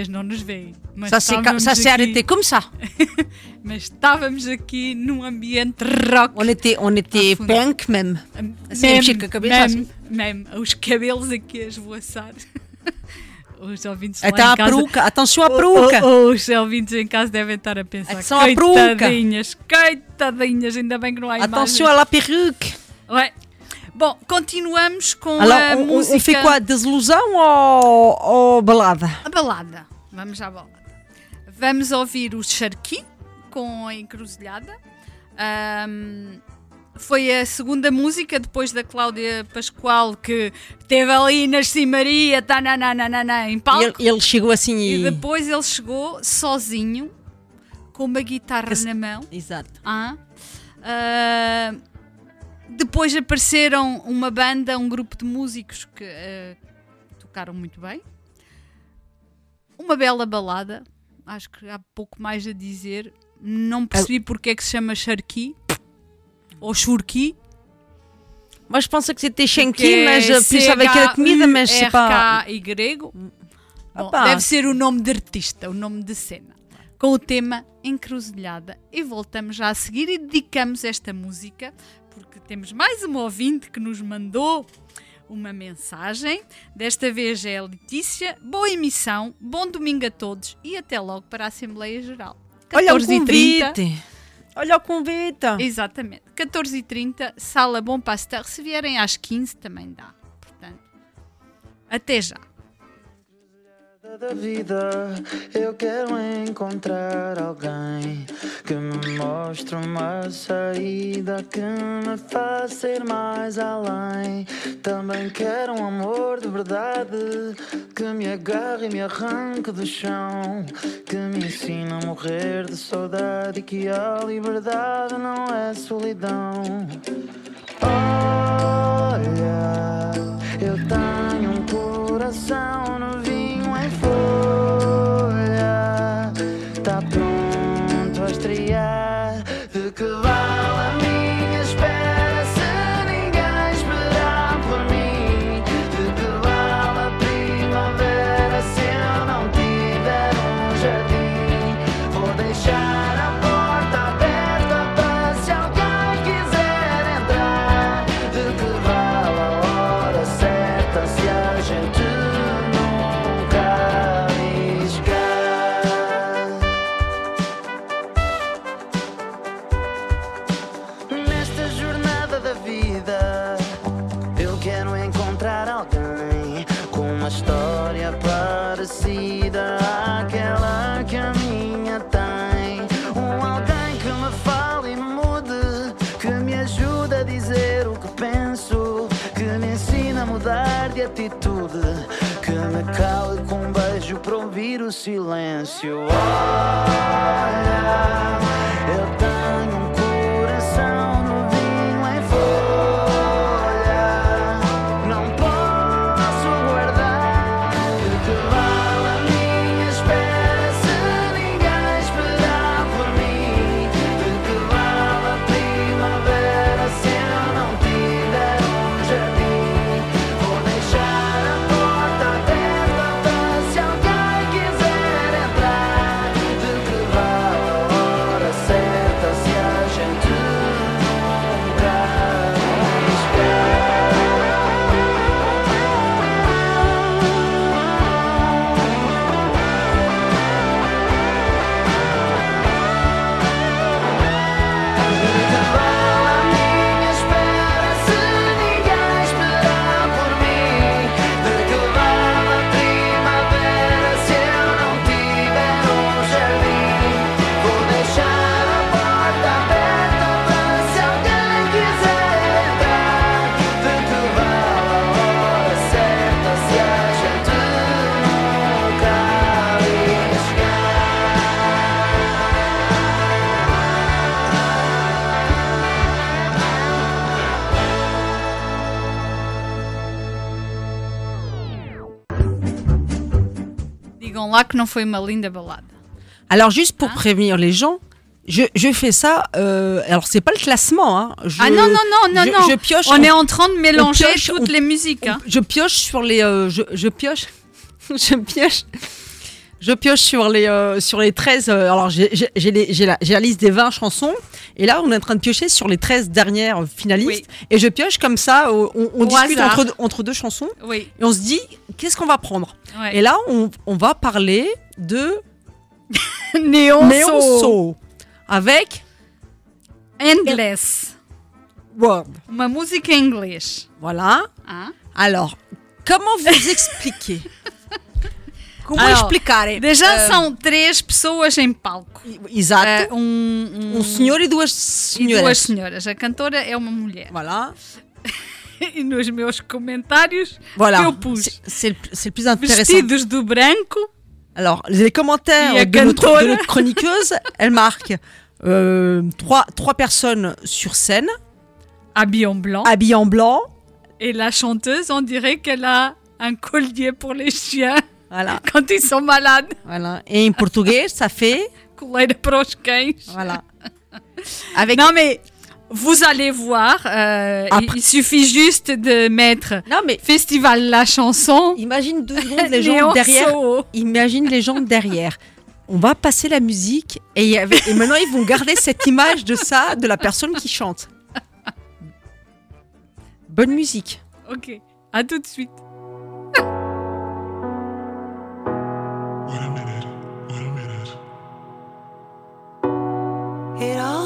Vocês não nos veem, mas ca- estávamos ça s'est aqui- ça. Mas estávamos aqui num ambiente rock. On était, on était punk même. Assim, Mesmo, com a cabeça mesmo, assim. mesmo. Os cabelos aqui a esvoaçar. Os ouvintes lá Até em casa... peruca. Attention à peruca. Os ouvintes em casa devem estar a pensar Atenção à peruca. Coitadinhas, coitadinhas Ainda bem que não há Attention imagens. à la perruque. Ouais. Bom, continuamos com Alors, a on, música... on fait quoi Desilusão ou, ou balada A balada. Vamos à balada. Vamos ouvir o Charqui com a encruzilhada. Ahm, foi a segunda música depois da Cláudia Pascoal que teve ali Nasci Maria, tá, na, na, na, na, na, em palco. ele, ele chegou assim E e. depois ele chegou sozinho, com uma guitarra Que na mão. Exato. Ah. Ah, depois apareceram uma banda, um grupo de músicos que ah, tocaram muito bem. Uma bela balada. Acho que há pouco mais a dizer. Não percebi porque é que se chama Charqui ou Churqui. Moi, je pensais que que Shenki, é mas euh, plus avec a comida, mas. CHU, RK e grego. Bom, Opa. deve ser o nome de artista, o nome de cena. Com o tema Encruzilhada. E voltamos já a seguir e dedicamos esta música porque temos mais uma ouvinte que nos mandou uma mensagem. Desta vez é a Letícia. Boa emissão, bom domingo a todos e até logo para a Assembleia Geral. Olha o 14h30. convite! Olha o convite! Exatamente. 14h30, Sala Bom Pasteur. Se vierem às 15 também dá. Portanto, até já. Da vida eu quero encontrar alguém que me mostre uma saída que me faça ir mais além. Também quero um amor de verdade que me agarre e me arranque do chão, que me ensine a morrer de saudade e que a liberdade não é solidão. Olha, eu tenho um coração parecida àquela que a minha tem. Um alguém que me fale e me mude, que me ajude a dizer o que penso, que me ensine a mudar de atitude, que me cale com um beijo para ouvir o silêncio. Olha, eu Que não foi uma linda balada. Alors, juste pour Hein? prévenir les gens, je, je fais ça. euh, alors, c'est pas le classement. Hein. Je- ah non, non, non, non, je, non. je pioche. On est en train de mélanger pioche, toutes on- les musiques. hein. je pioche sur les. euh, je, je pioche. je pioche. Je pioche sur les, euh, sur les 13. euh, alors, j'ai la, la liste des 20 chansons. Et là, on est en train de piocher sur les 13 dernières finalistes. Oui. Et je pioche comme ça. euh, On, discute hasard. entre, entre deux chansons. Oui. Et on se dit, qu'est-ce qu'on va prendre? Ouais. Et là, on, on va parler de Néon, Néon Soul. Avec Endless. Word. Uma música em inglês. Voilà. Ah. Alors, comment vous expliquer? Como Alors, explicar? Déjà Euh, são três pessoas em palco. Exato. Eh, um, um senhor e duas e senhoras. duas senhoras. A cantora é uma mulher. Voilà. E nos meus comentários Voilà. eu pus C'est- C'est plus intéressant. vestidos de branco. Alors, les commentaires de notre, de notre chroniqueuse, elle marque euh, trois, trois personnes sur scène, habillés en blanc. habillées en blanc. Et la chanteuse, on dirait qu'elle a un collier pour les chiens Voilà. quand ils sont malades. voilà. Et en portugais, ça fait? Coleira para os cães. Voilà. Avec... Non mais vous allez voir, euh, il- Après- il, suffit juste de mettre Non, mais Festival La Chanson. imagine deux secondes les gens derrière. Imagine les gens derrière. On va passer la musique et, et maintenant ils vont garder cette image de ça, de la personne qui chante. Bonne musique. Ok, à tout de suite. It all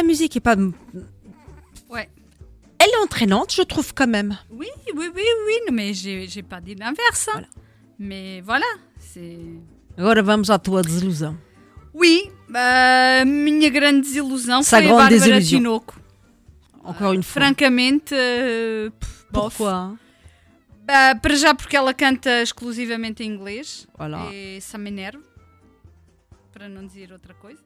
la musique est pas. Ouais. Elle est entraînante, je trouve quand même. Oui, oui, oui, oui, mais j'ai pas dit l'inverse. hein. Voilà. Mais voilà, c'est. Agora vamos à tua desilusão. Oui, a minha grande desilusão Sa foi a grande Bárbara désillusion. Tinoco. Encore une fois. Francamente, pff, bof. Pourquoi Bah, para já porque ela canta exclusivamente em inglês. Voilà. E ça m'énerve. Para não dizer outra coisa.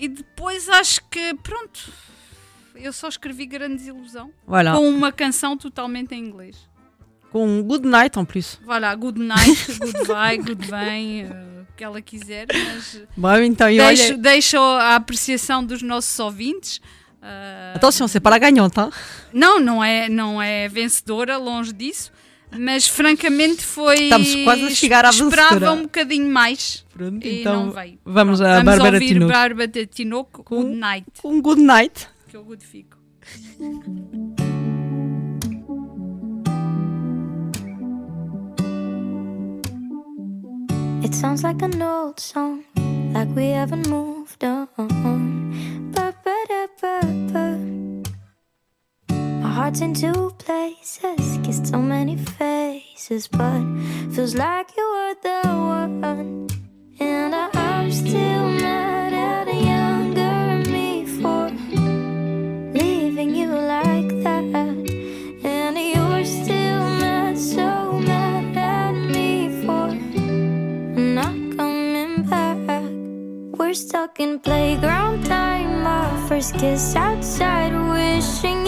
E depois acho que, pronto, eu só escrevi grande desilusão. Voilà. Com uma canção totalmente em inglês. Com Good Night en plus. Voilà, good night, good vai, good vem, eh, o que ela quiser, mas Bom, então, deixo, olha. deixo a apreciação dos nossos ouvintes. eh, c'est pas la gagnante, hein não, não é, não é vencedora, longe disso, Mas francamente foi. Estamos quase a chegar à Esperava vencedora. um bocadinho mais. Pronto, E então não veio. vamos a Vamos Bárbara ouvir Tinoco. Bárbara Tinoco, Com- Good Night. Um good night. Que eu good fico. It sounds like an old song, like we haven't moved on. Heart's in two places, kissed so many faces, but feels like you were the one. And I'm still mad at a younger me for leaving you like that. And you're still mad, so mad at me for not coming back. We're stuck in playground time. Our first kiss outside, wishing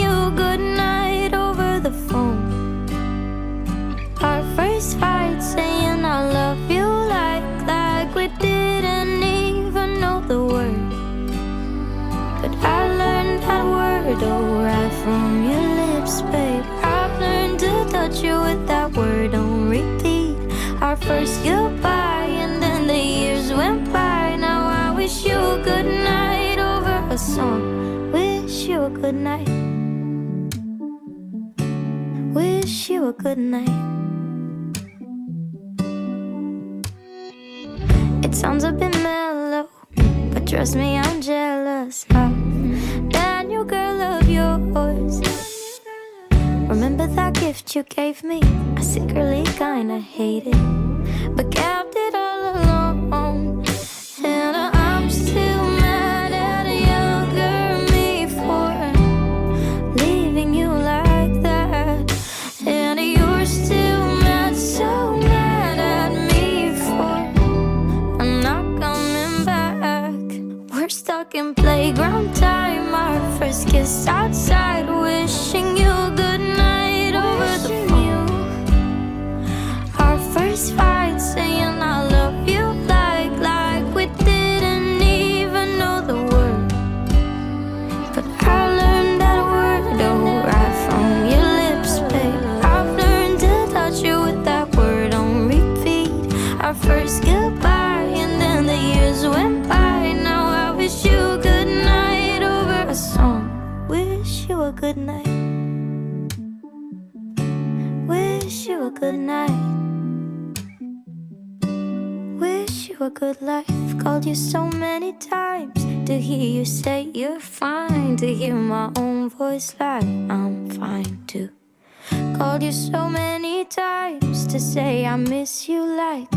first goodbye, and then the years went by. Now I wish you a good night over a song. Wish you a good night. Wish you a good night. It sounds a bit mellow, but trust me, I'm jealous of that new girl of yours. Remember that gift you gave me? I secretly kinda hate it, but kept it a good life. Called you so many times to hear you say you're fine. To hear my own voice like I'm fine too. Called you so many times to say I miss you like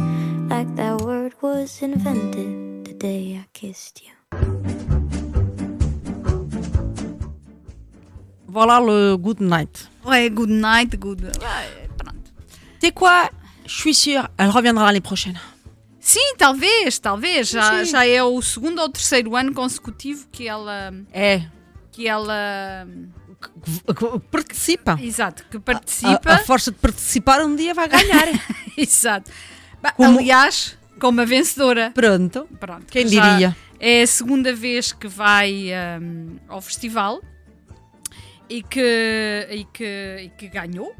like that word was invented the day I kissed you. Voilà le good night. Ouais, good night, good. Ouais, sais quoi? Je suis sûre, elle reviendra l'année prochaine. Sim, talvez, talvez. Já, Sim. já é o segundo ou terceiro ano consecutivo que ela. É, Que ela. que- que participa. Exato, que A, participa. a força de participar um dia vai ganhar. Exato. Como- Aliás, como a vencedora. Pronto. Pronto, Quem já diria? É a segunda vez que vai hum, ao festival e que, e, que, e que ganhou.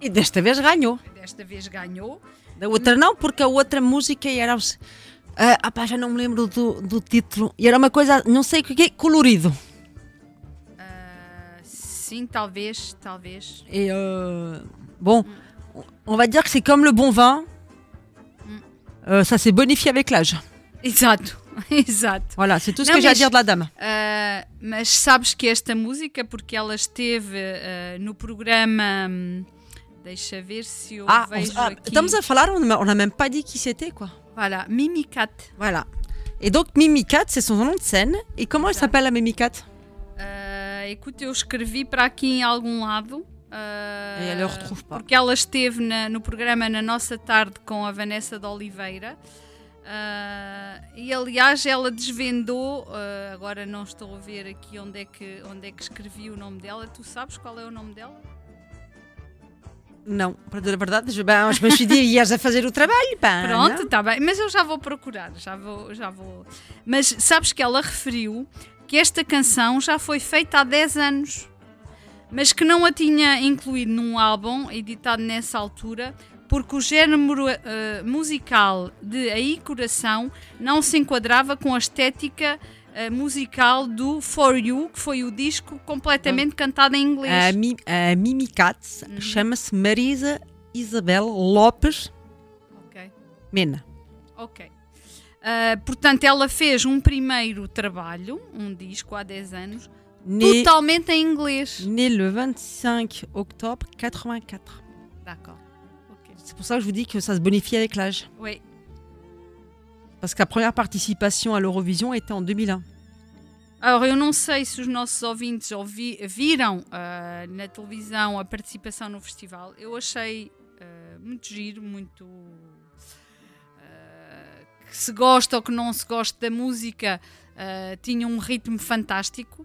E desta vez ganhou. Desta vez ganhou. Da outra não, porque a outra música era. Ah, pá, já não me lembro do, do título. E era uma coisa, não sei o que é, colorido. Ah, sim, talvez, talvez. Et euh, bon, on va dire que c'est comme le bon vin. Euh, ça s'est bonifié avec l'âge. Exato, exato. Voilà, c'est tout ce que j'ai à dire de la dame. Mas sabes que esta música, porque ela esteve no programa. hum, deixa ver se eu Ah, vejo ah, aqui. estamos a falar, on n'a même pas dit qui c'était, quoi. Voilà, Mimicat. Voilà. Et donc, Mimi Cat, c'est son nom de scène. Et comment elle s'appelle, la Mimi Cat Ah, écoute, eu escrevi para aqui em algum lado. Et elle le retrouve pas. Porque ela esteve na- no programa Na Nossa Tarde com a Vanessa de Oliveira. Ah, e aliás, ela desvendou. ah, agora não estou a ver aqui onde é, que, onde é que escrevi o nome dela. Tu sabes qual é o nome dela? Não, para dizer a verdade, je, ben, je me suis dit, ias a fazer o trabalho, pá. Pronto, está bem, mas eu já vou procurar, já vou, já vou. Mas sabes que ela referiu que esta canção já foi feita há 10 anos. mas que não a tinha incluído num álbum editado nessa altura, porque o género eh, musical de Aí Coração não se enquadrava com a estética eh, musical do For You, que foi o disco completamente cantado em inglês. A, Mi- a Mimi Katz chama-se Marisa Isabel Lopes Ok. Mena. Ok. Ah, portanto, ela fez um primeiro trabalho, um disco há 10 anos, Née, totalmente em inglês. née le 25 octobre 84. D'accord. Ok. C'est pour ça que je vous dis que ça se bonifie avec l'âge. Oui. Parce que la première participation à l'Eurovision était en 2001. Alors, eu não sei se os nossos ouvintes ouvi- viram ah, na televisão a participação no festival. Eu achei ah, muito giro, muito. ah, que se gosta ou que não se gosta da música, tinha um ritmo fantástico.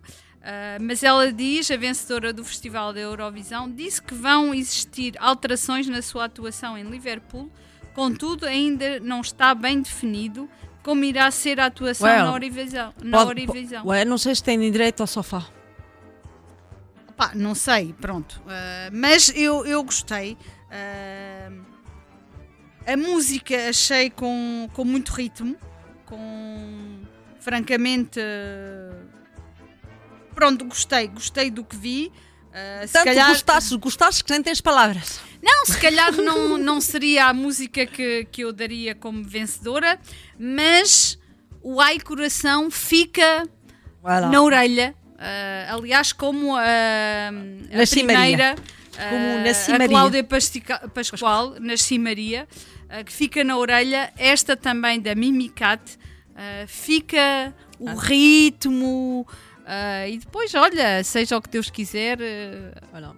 Mas ela diz, a vencedora do Festival da Eurovisão, disse que vão existir alterações na sua atuação em Liverpool, contudo, ainda não está bem definido como irá ser a atuação Well, na Eurovisão. Na Pode- não sei se tem direito ao sofá. Pá, não sei, pronto. Ah, mas eu, eu gostei. Ah, a música achei com, com muito ritmo, com francamente. pronto, gostei, gostei do que vi. Se Tanto calhar, gostasses, gostasses que nem tens palavras. Não, se calhar não, não seria a música que, que eu daria como vencedora, mas o Ai Coração fica Voilà. na orelha. Ah, aliás, como a, a Nasci primeira, Como ah, Nasci a. Cláudia Pastica- Pascoal, Nasci Maria, ah, que fica na orelha. Esta também da Mimicat, fica o Ah. ritmo. e depois, olha, seja o que Deus quiser, Voilà.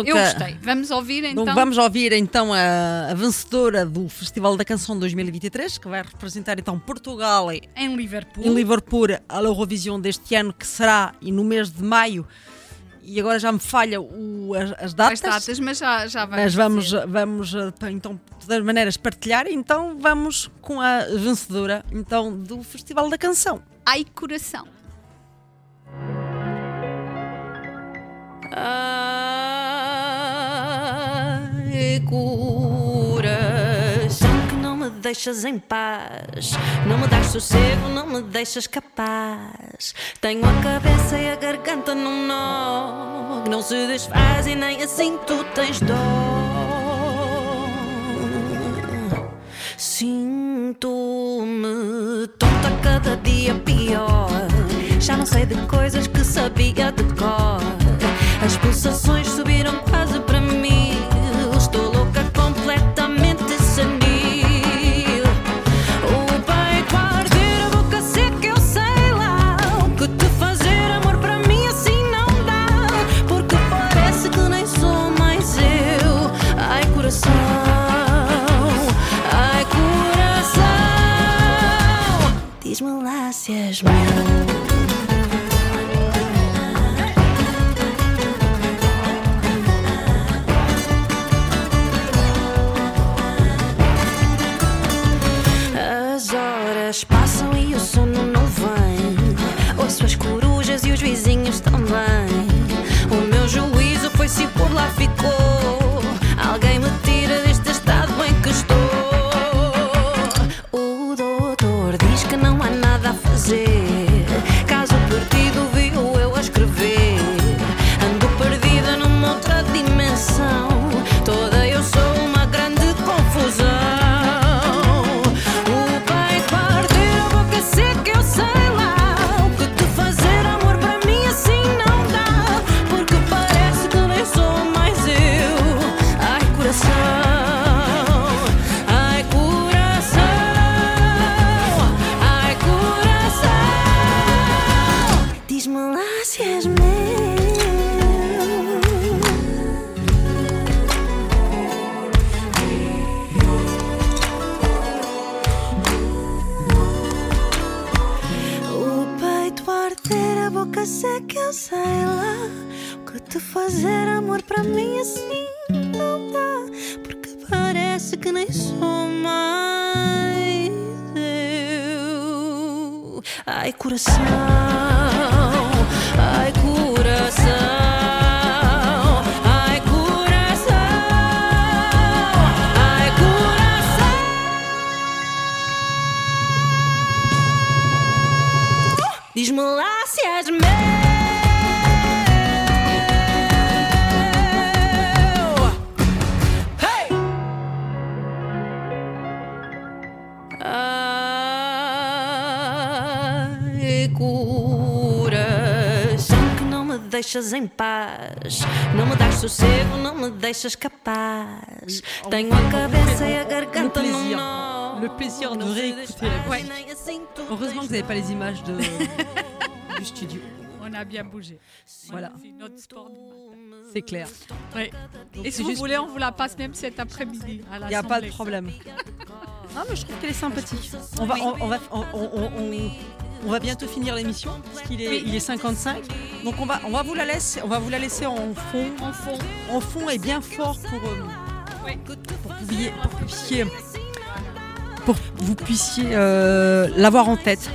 Eu gostei. Vamos ouvir então. Vamos ouvir então a, a vencedora do Festival da Canção 2023, que vai representar então Portugal em, em Liverpool. em Liverpool à Eurovisão deste ano, que será e no mês de maio. E agora já me falha o- as, as datas. As datas, mas já, já vamos. Mas vamos, dizer. vamos eh, então, de todas as maneiras, partilhar. Então vamos com a vencedora então, do Festival da Canção. Ai, coração. Coração que não me deixas em paz. Não me dás sossego, não me deixas capaz. Tenho a cabeça e a garganta num nó que não se desfaz e nem assim tu tens dó. Sinto-me tonta cada dia pior. Já não sei de coisas que sabia deixas em paz. Não me das sossego, não me deixas capaz. Tenho a cabeça e a garganta plaisir. nó. Le plaisir de réécouter la musique. Heureusement que vous n'avez pas les images de, du studio. On a bien bougé. Voilà. C'est notre sport du matin. C'est clair. Ouais. Donc Et si vous juste- voulez, on vous la passe même cet après-midi. Il n'y a pas de problème. Non, mais je trouve qu'elle est sympathique. On va, on, on va, on, on- on- on va bientôt finir l'émission parce qu'il est, Oui. il est 55. Donc on va, on va vous la laisser, on va vous la laisser en fond, En fond. en fond et bien fort pour, euh, pour que vous puissiez, pour que vous puissiez, pour que vous puissiez, euh, l'avoir en tête.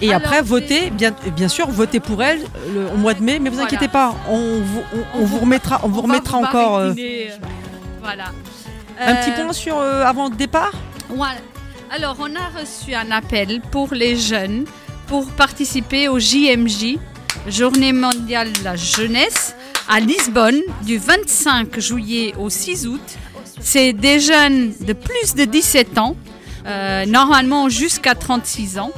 Et Alors, après, votez, bien, bien sûr, votez pour elle le- au mois de mai. Mais vous Voilà. inquiétez pas, on vous, on- on vous remettra, on vous On va remettra vous encore euh, euh, Voilà. un Euh, petit point sur euh, avant le départ. Voilà. Alors, on a reçu un appel pour les jeunes pour participer au JMJ, Journée mondiale de la jeunesse, à Lisbonne, du 25 juillet au 6 août. C'est des jeunes de plus de 17 ans, euh, normalement jusqu'à 36 ans.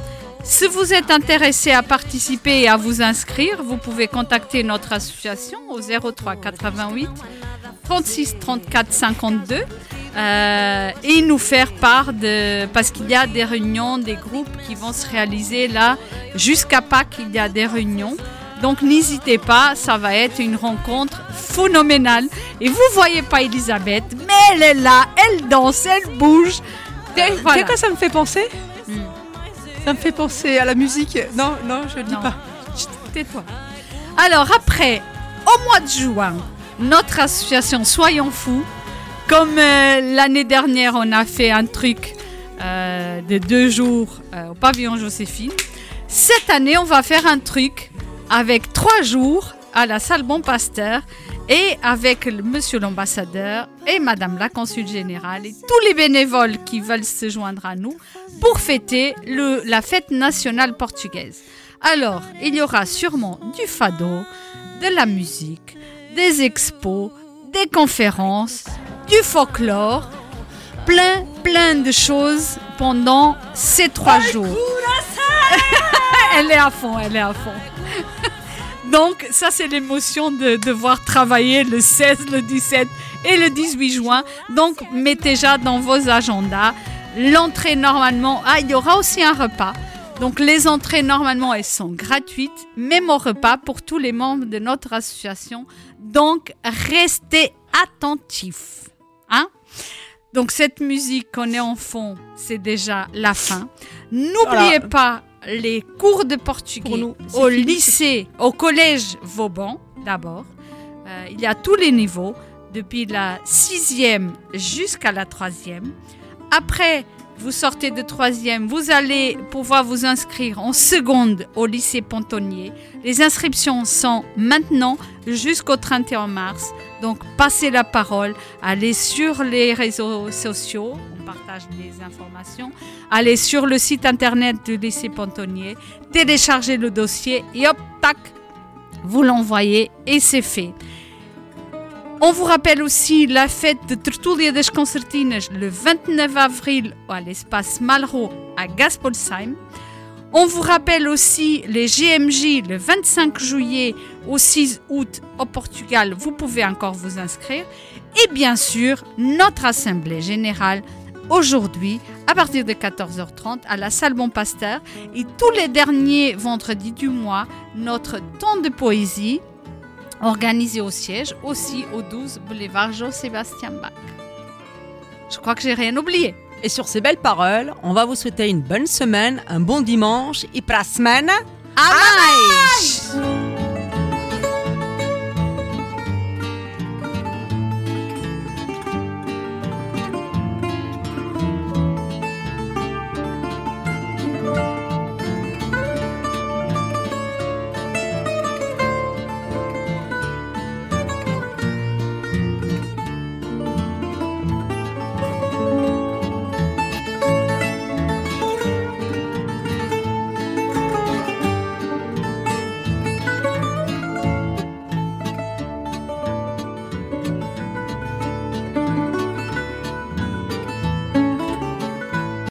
Si vous êtes intéressé à participer et à vous inscrire, vous pouvez contacter notre association au 03 88 36 34 52 euh, et nous faire part de parce qu'il y a des réunions, des groupes qui vont se réaliser là jusqu'à Pâques. Il y a des réunions. Donc n'hésitez pas, ça va être une rencontre phénoménale. Et vous voyez pas Elisabeth, mais elle est là, elle danse, elle bouge. Et Tu sais voilà. quoi ça me fait penser. Ça me fait penser à la musique. Non, non, je le dis Non. pas. Tais-toi. Alors après, au mois de juin, notre association Soyons Fous, comme euh, l'année dernière on a fait un truc euh, de deux jours euh, au pavillon Joséphine, cette année on va faire un truc avec trois jours à la salle Bon Pasteur et avec monsieur l'ambassadeur et madame la consul générale et tous les bénévoles qui veulent se joindre à nous pour fêter la fête nationale portugaise. Alors, il y aura sûrement du fado, de la musique, des expos, des conférences, du folklore, plein, plein de choses pendant ces trois jours. elle est à fond, elle est à fond. Donc, ça, c'est l'émotion de devoir travailler le 16, le 17 et le 18 juin. Donc, mettez déjà dans vos agendas. L'entrée, normalement, ah, il y aura aussi un repas. Donc, les entrées, normalement, elles sont gratuites, même au repas pour tous les membres de notre association. Donc, restez attentifs. Hein? Donc, cette musique qu'on est en fond, c'est déjà la fin. N'oubliez Voilà. pas les cours de portugais nous, au fini, lycée, au collège Vauban d'abord. Euh, il y a tous les niveaux, depuis la sixième jusqu'à la troisième. Après, vous sortez de troisième, vous allez pouvoir vous inscrire en seconde au lycée Pontonnier. Les inscriptions sont maintenant jusqu'au 31 mars. Donc, passez la parole, allez sur les réseaux sociaux, on partage des informations, allez sur le site internet du lycée Pontonnier, téléchargez le dossier et hop, tac, vous l'envoyez et c'est fait. On vous rappelle aussi la fête de Tertulia das Concertinas le 29 avril à l'espace Malraux à Gaspolsheim. On vous rappelle aussi les GMJ le 25 juillet au 6 août au Portugal. Vous pouvez encore vous inscrire. Et bien sûr, notre Assemblée générale aujourd'hui à partir de 14h30 à la salle Bon Pasteur. Et tous les derniers vendredis du mois, notre temps de poésie organisé au siège, aussi au 12 boulevard Jean-Sébastien Bach. Je crois que j'ai rien oublié. Et sur ces belles paroles, on va vous souhaiter une bonne semaine, un bon dimanche et pour la semaine. Amai!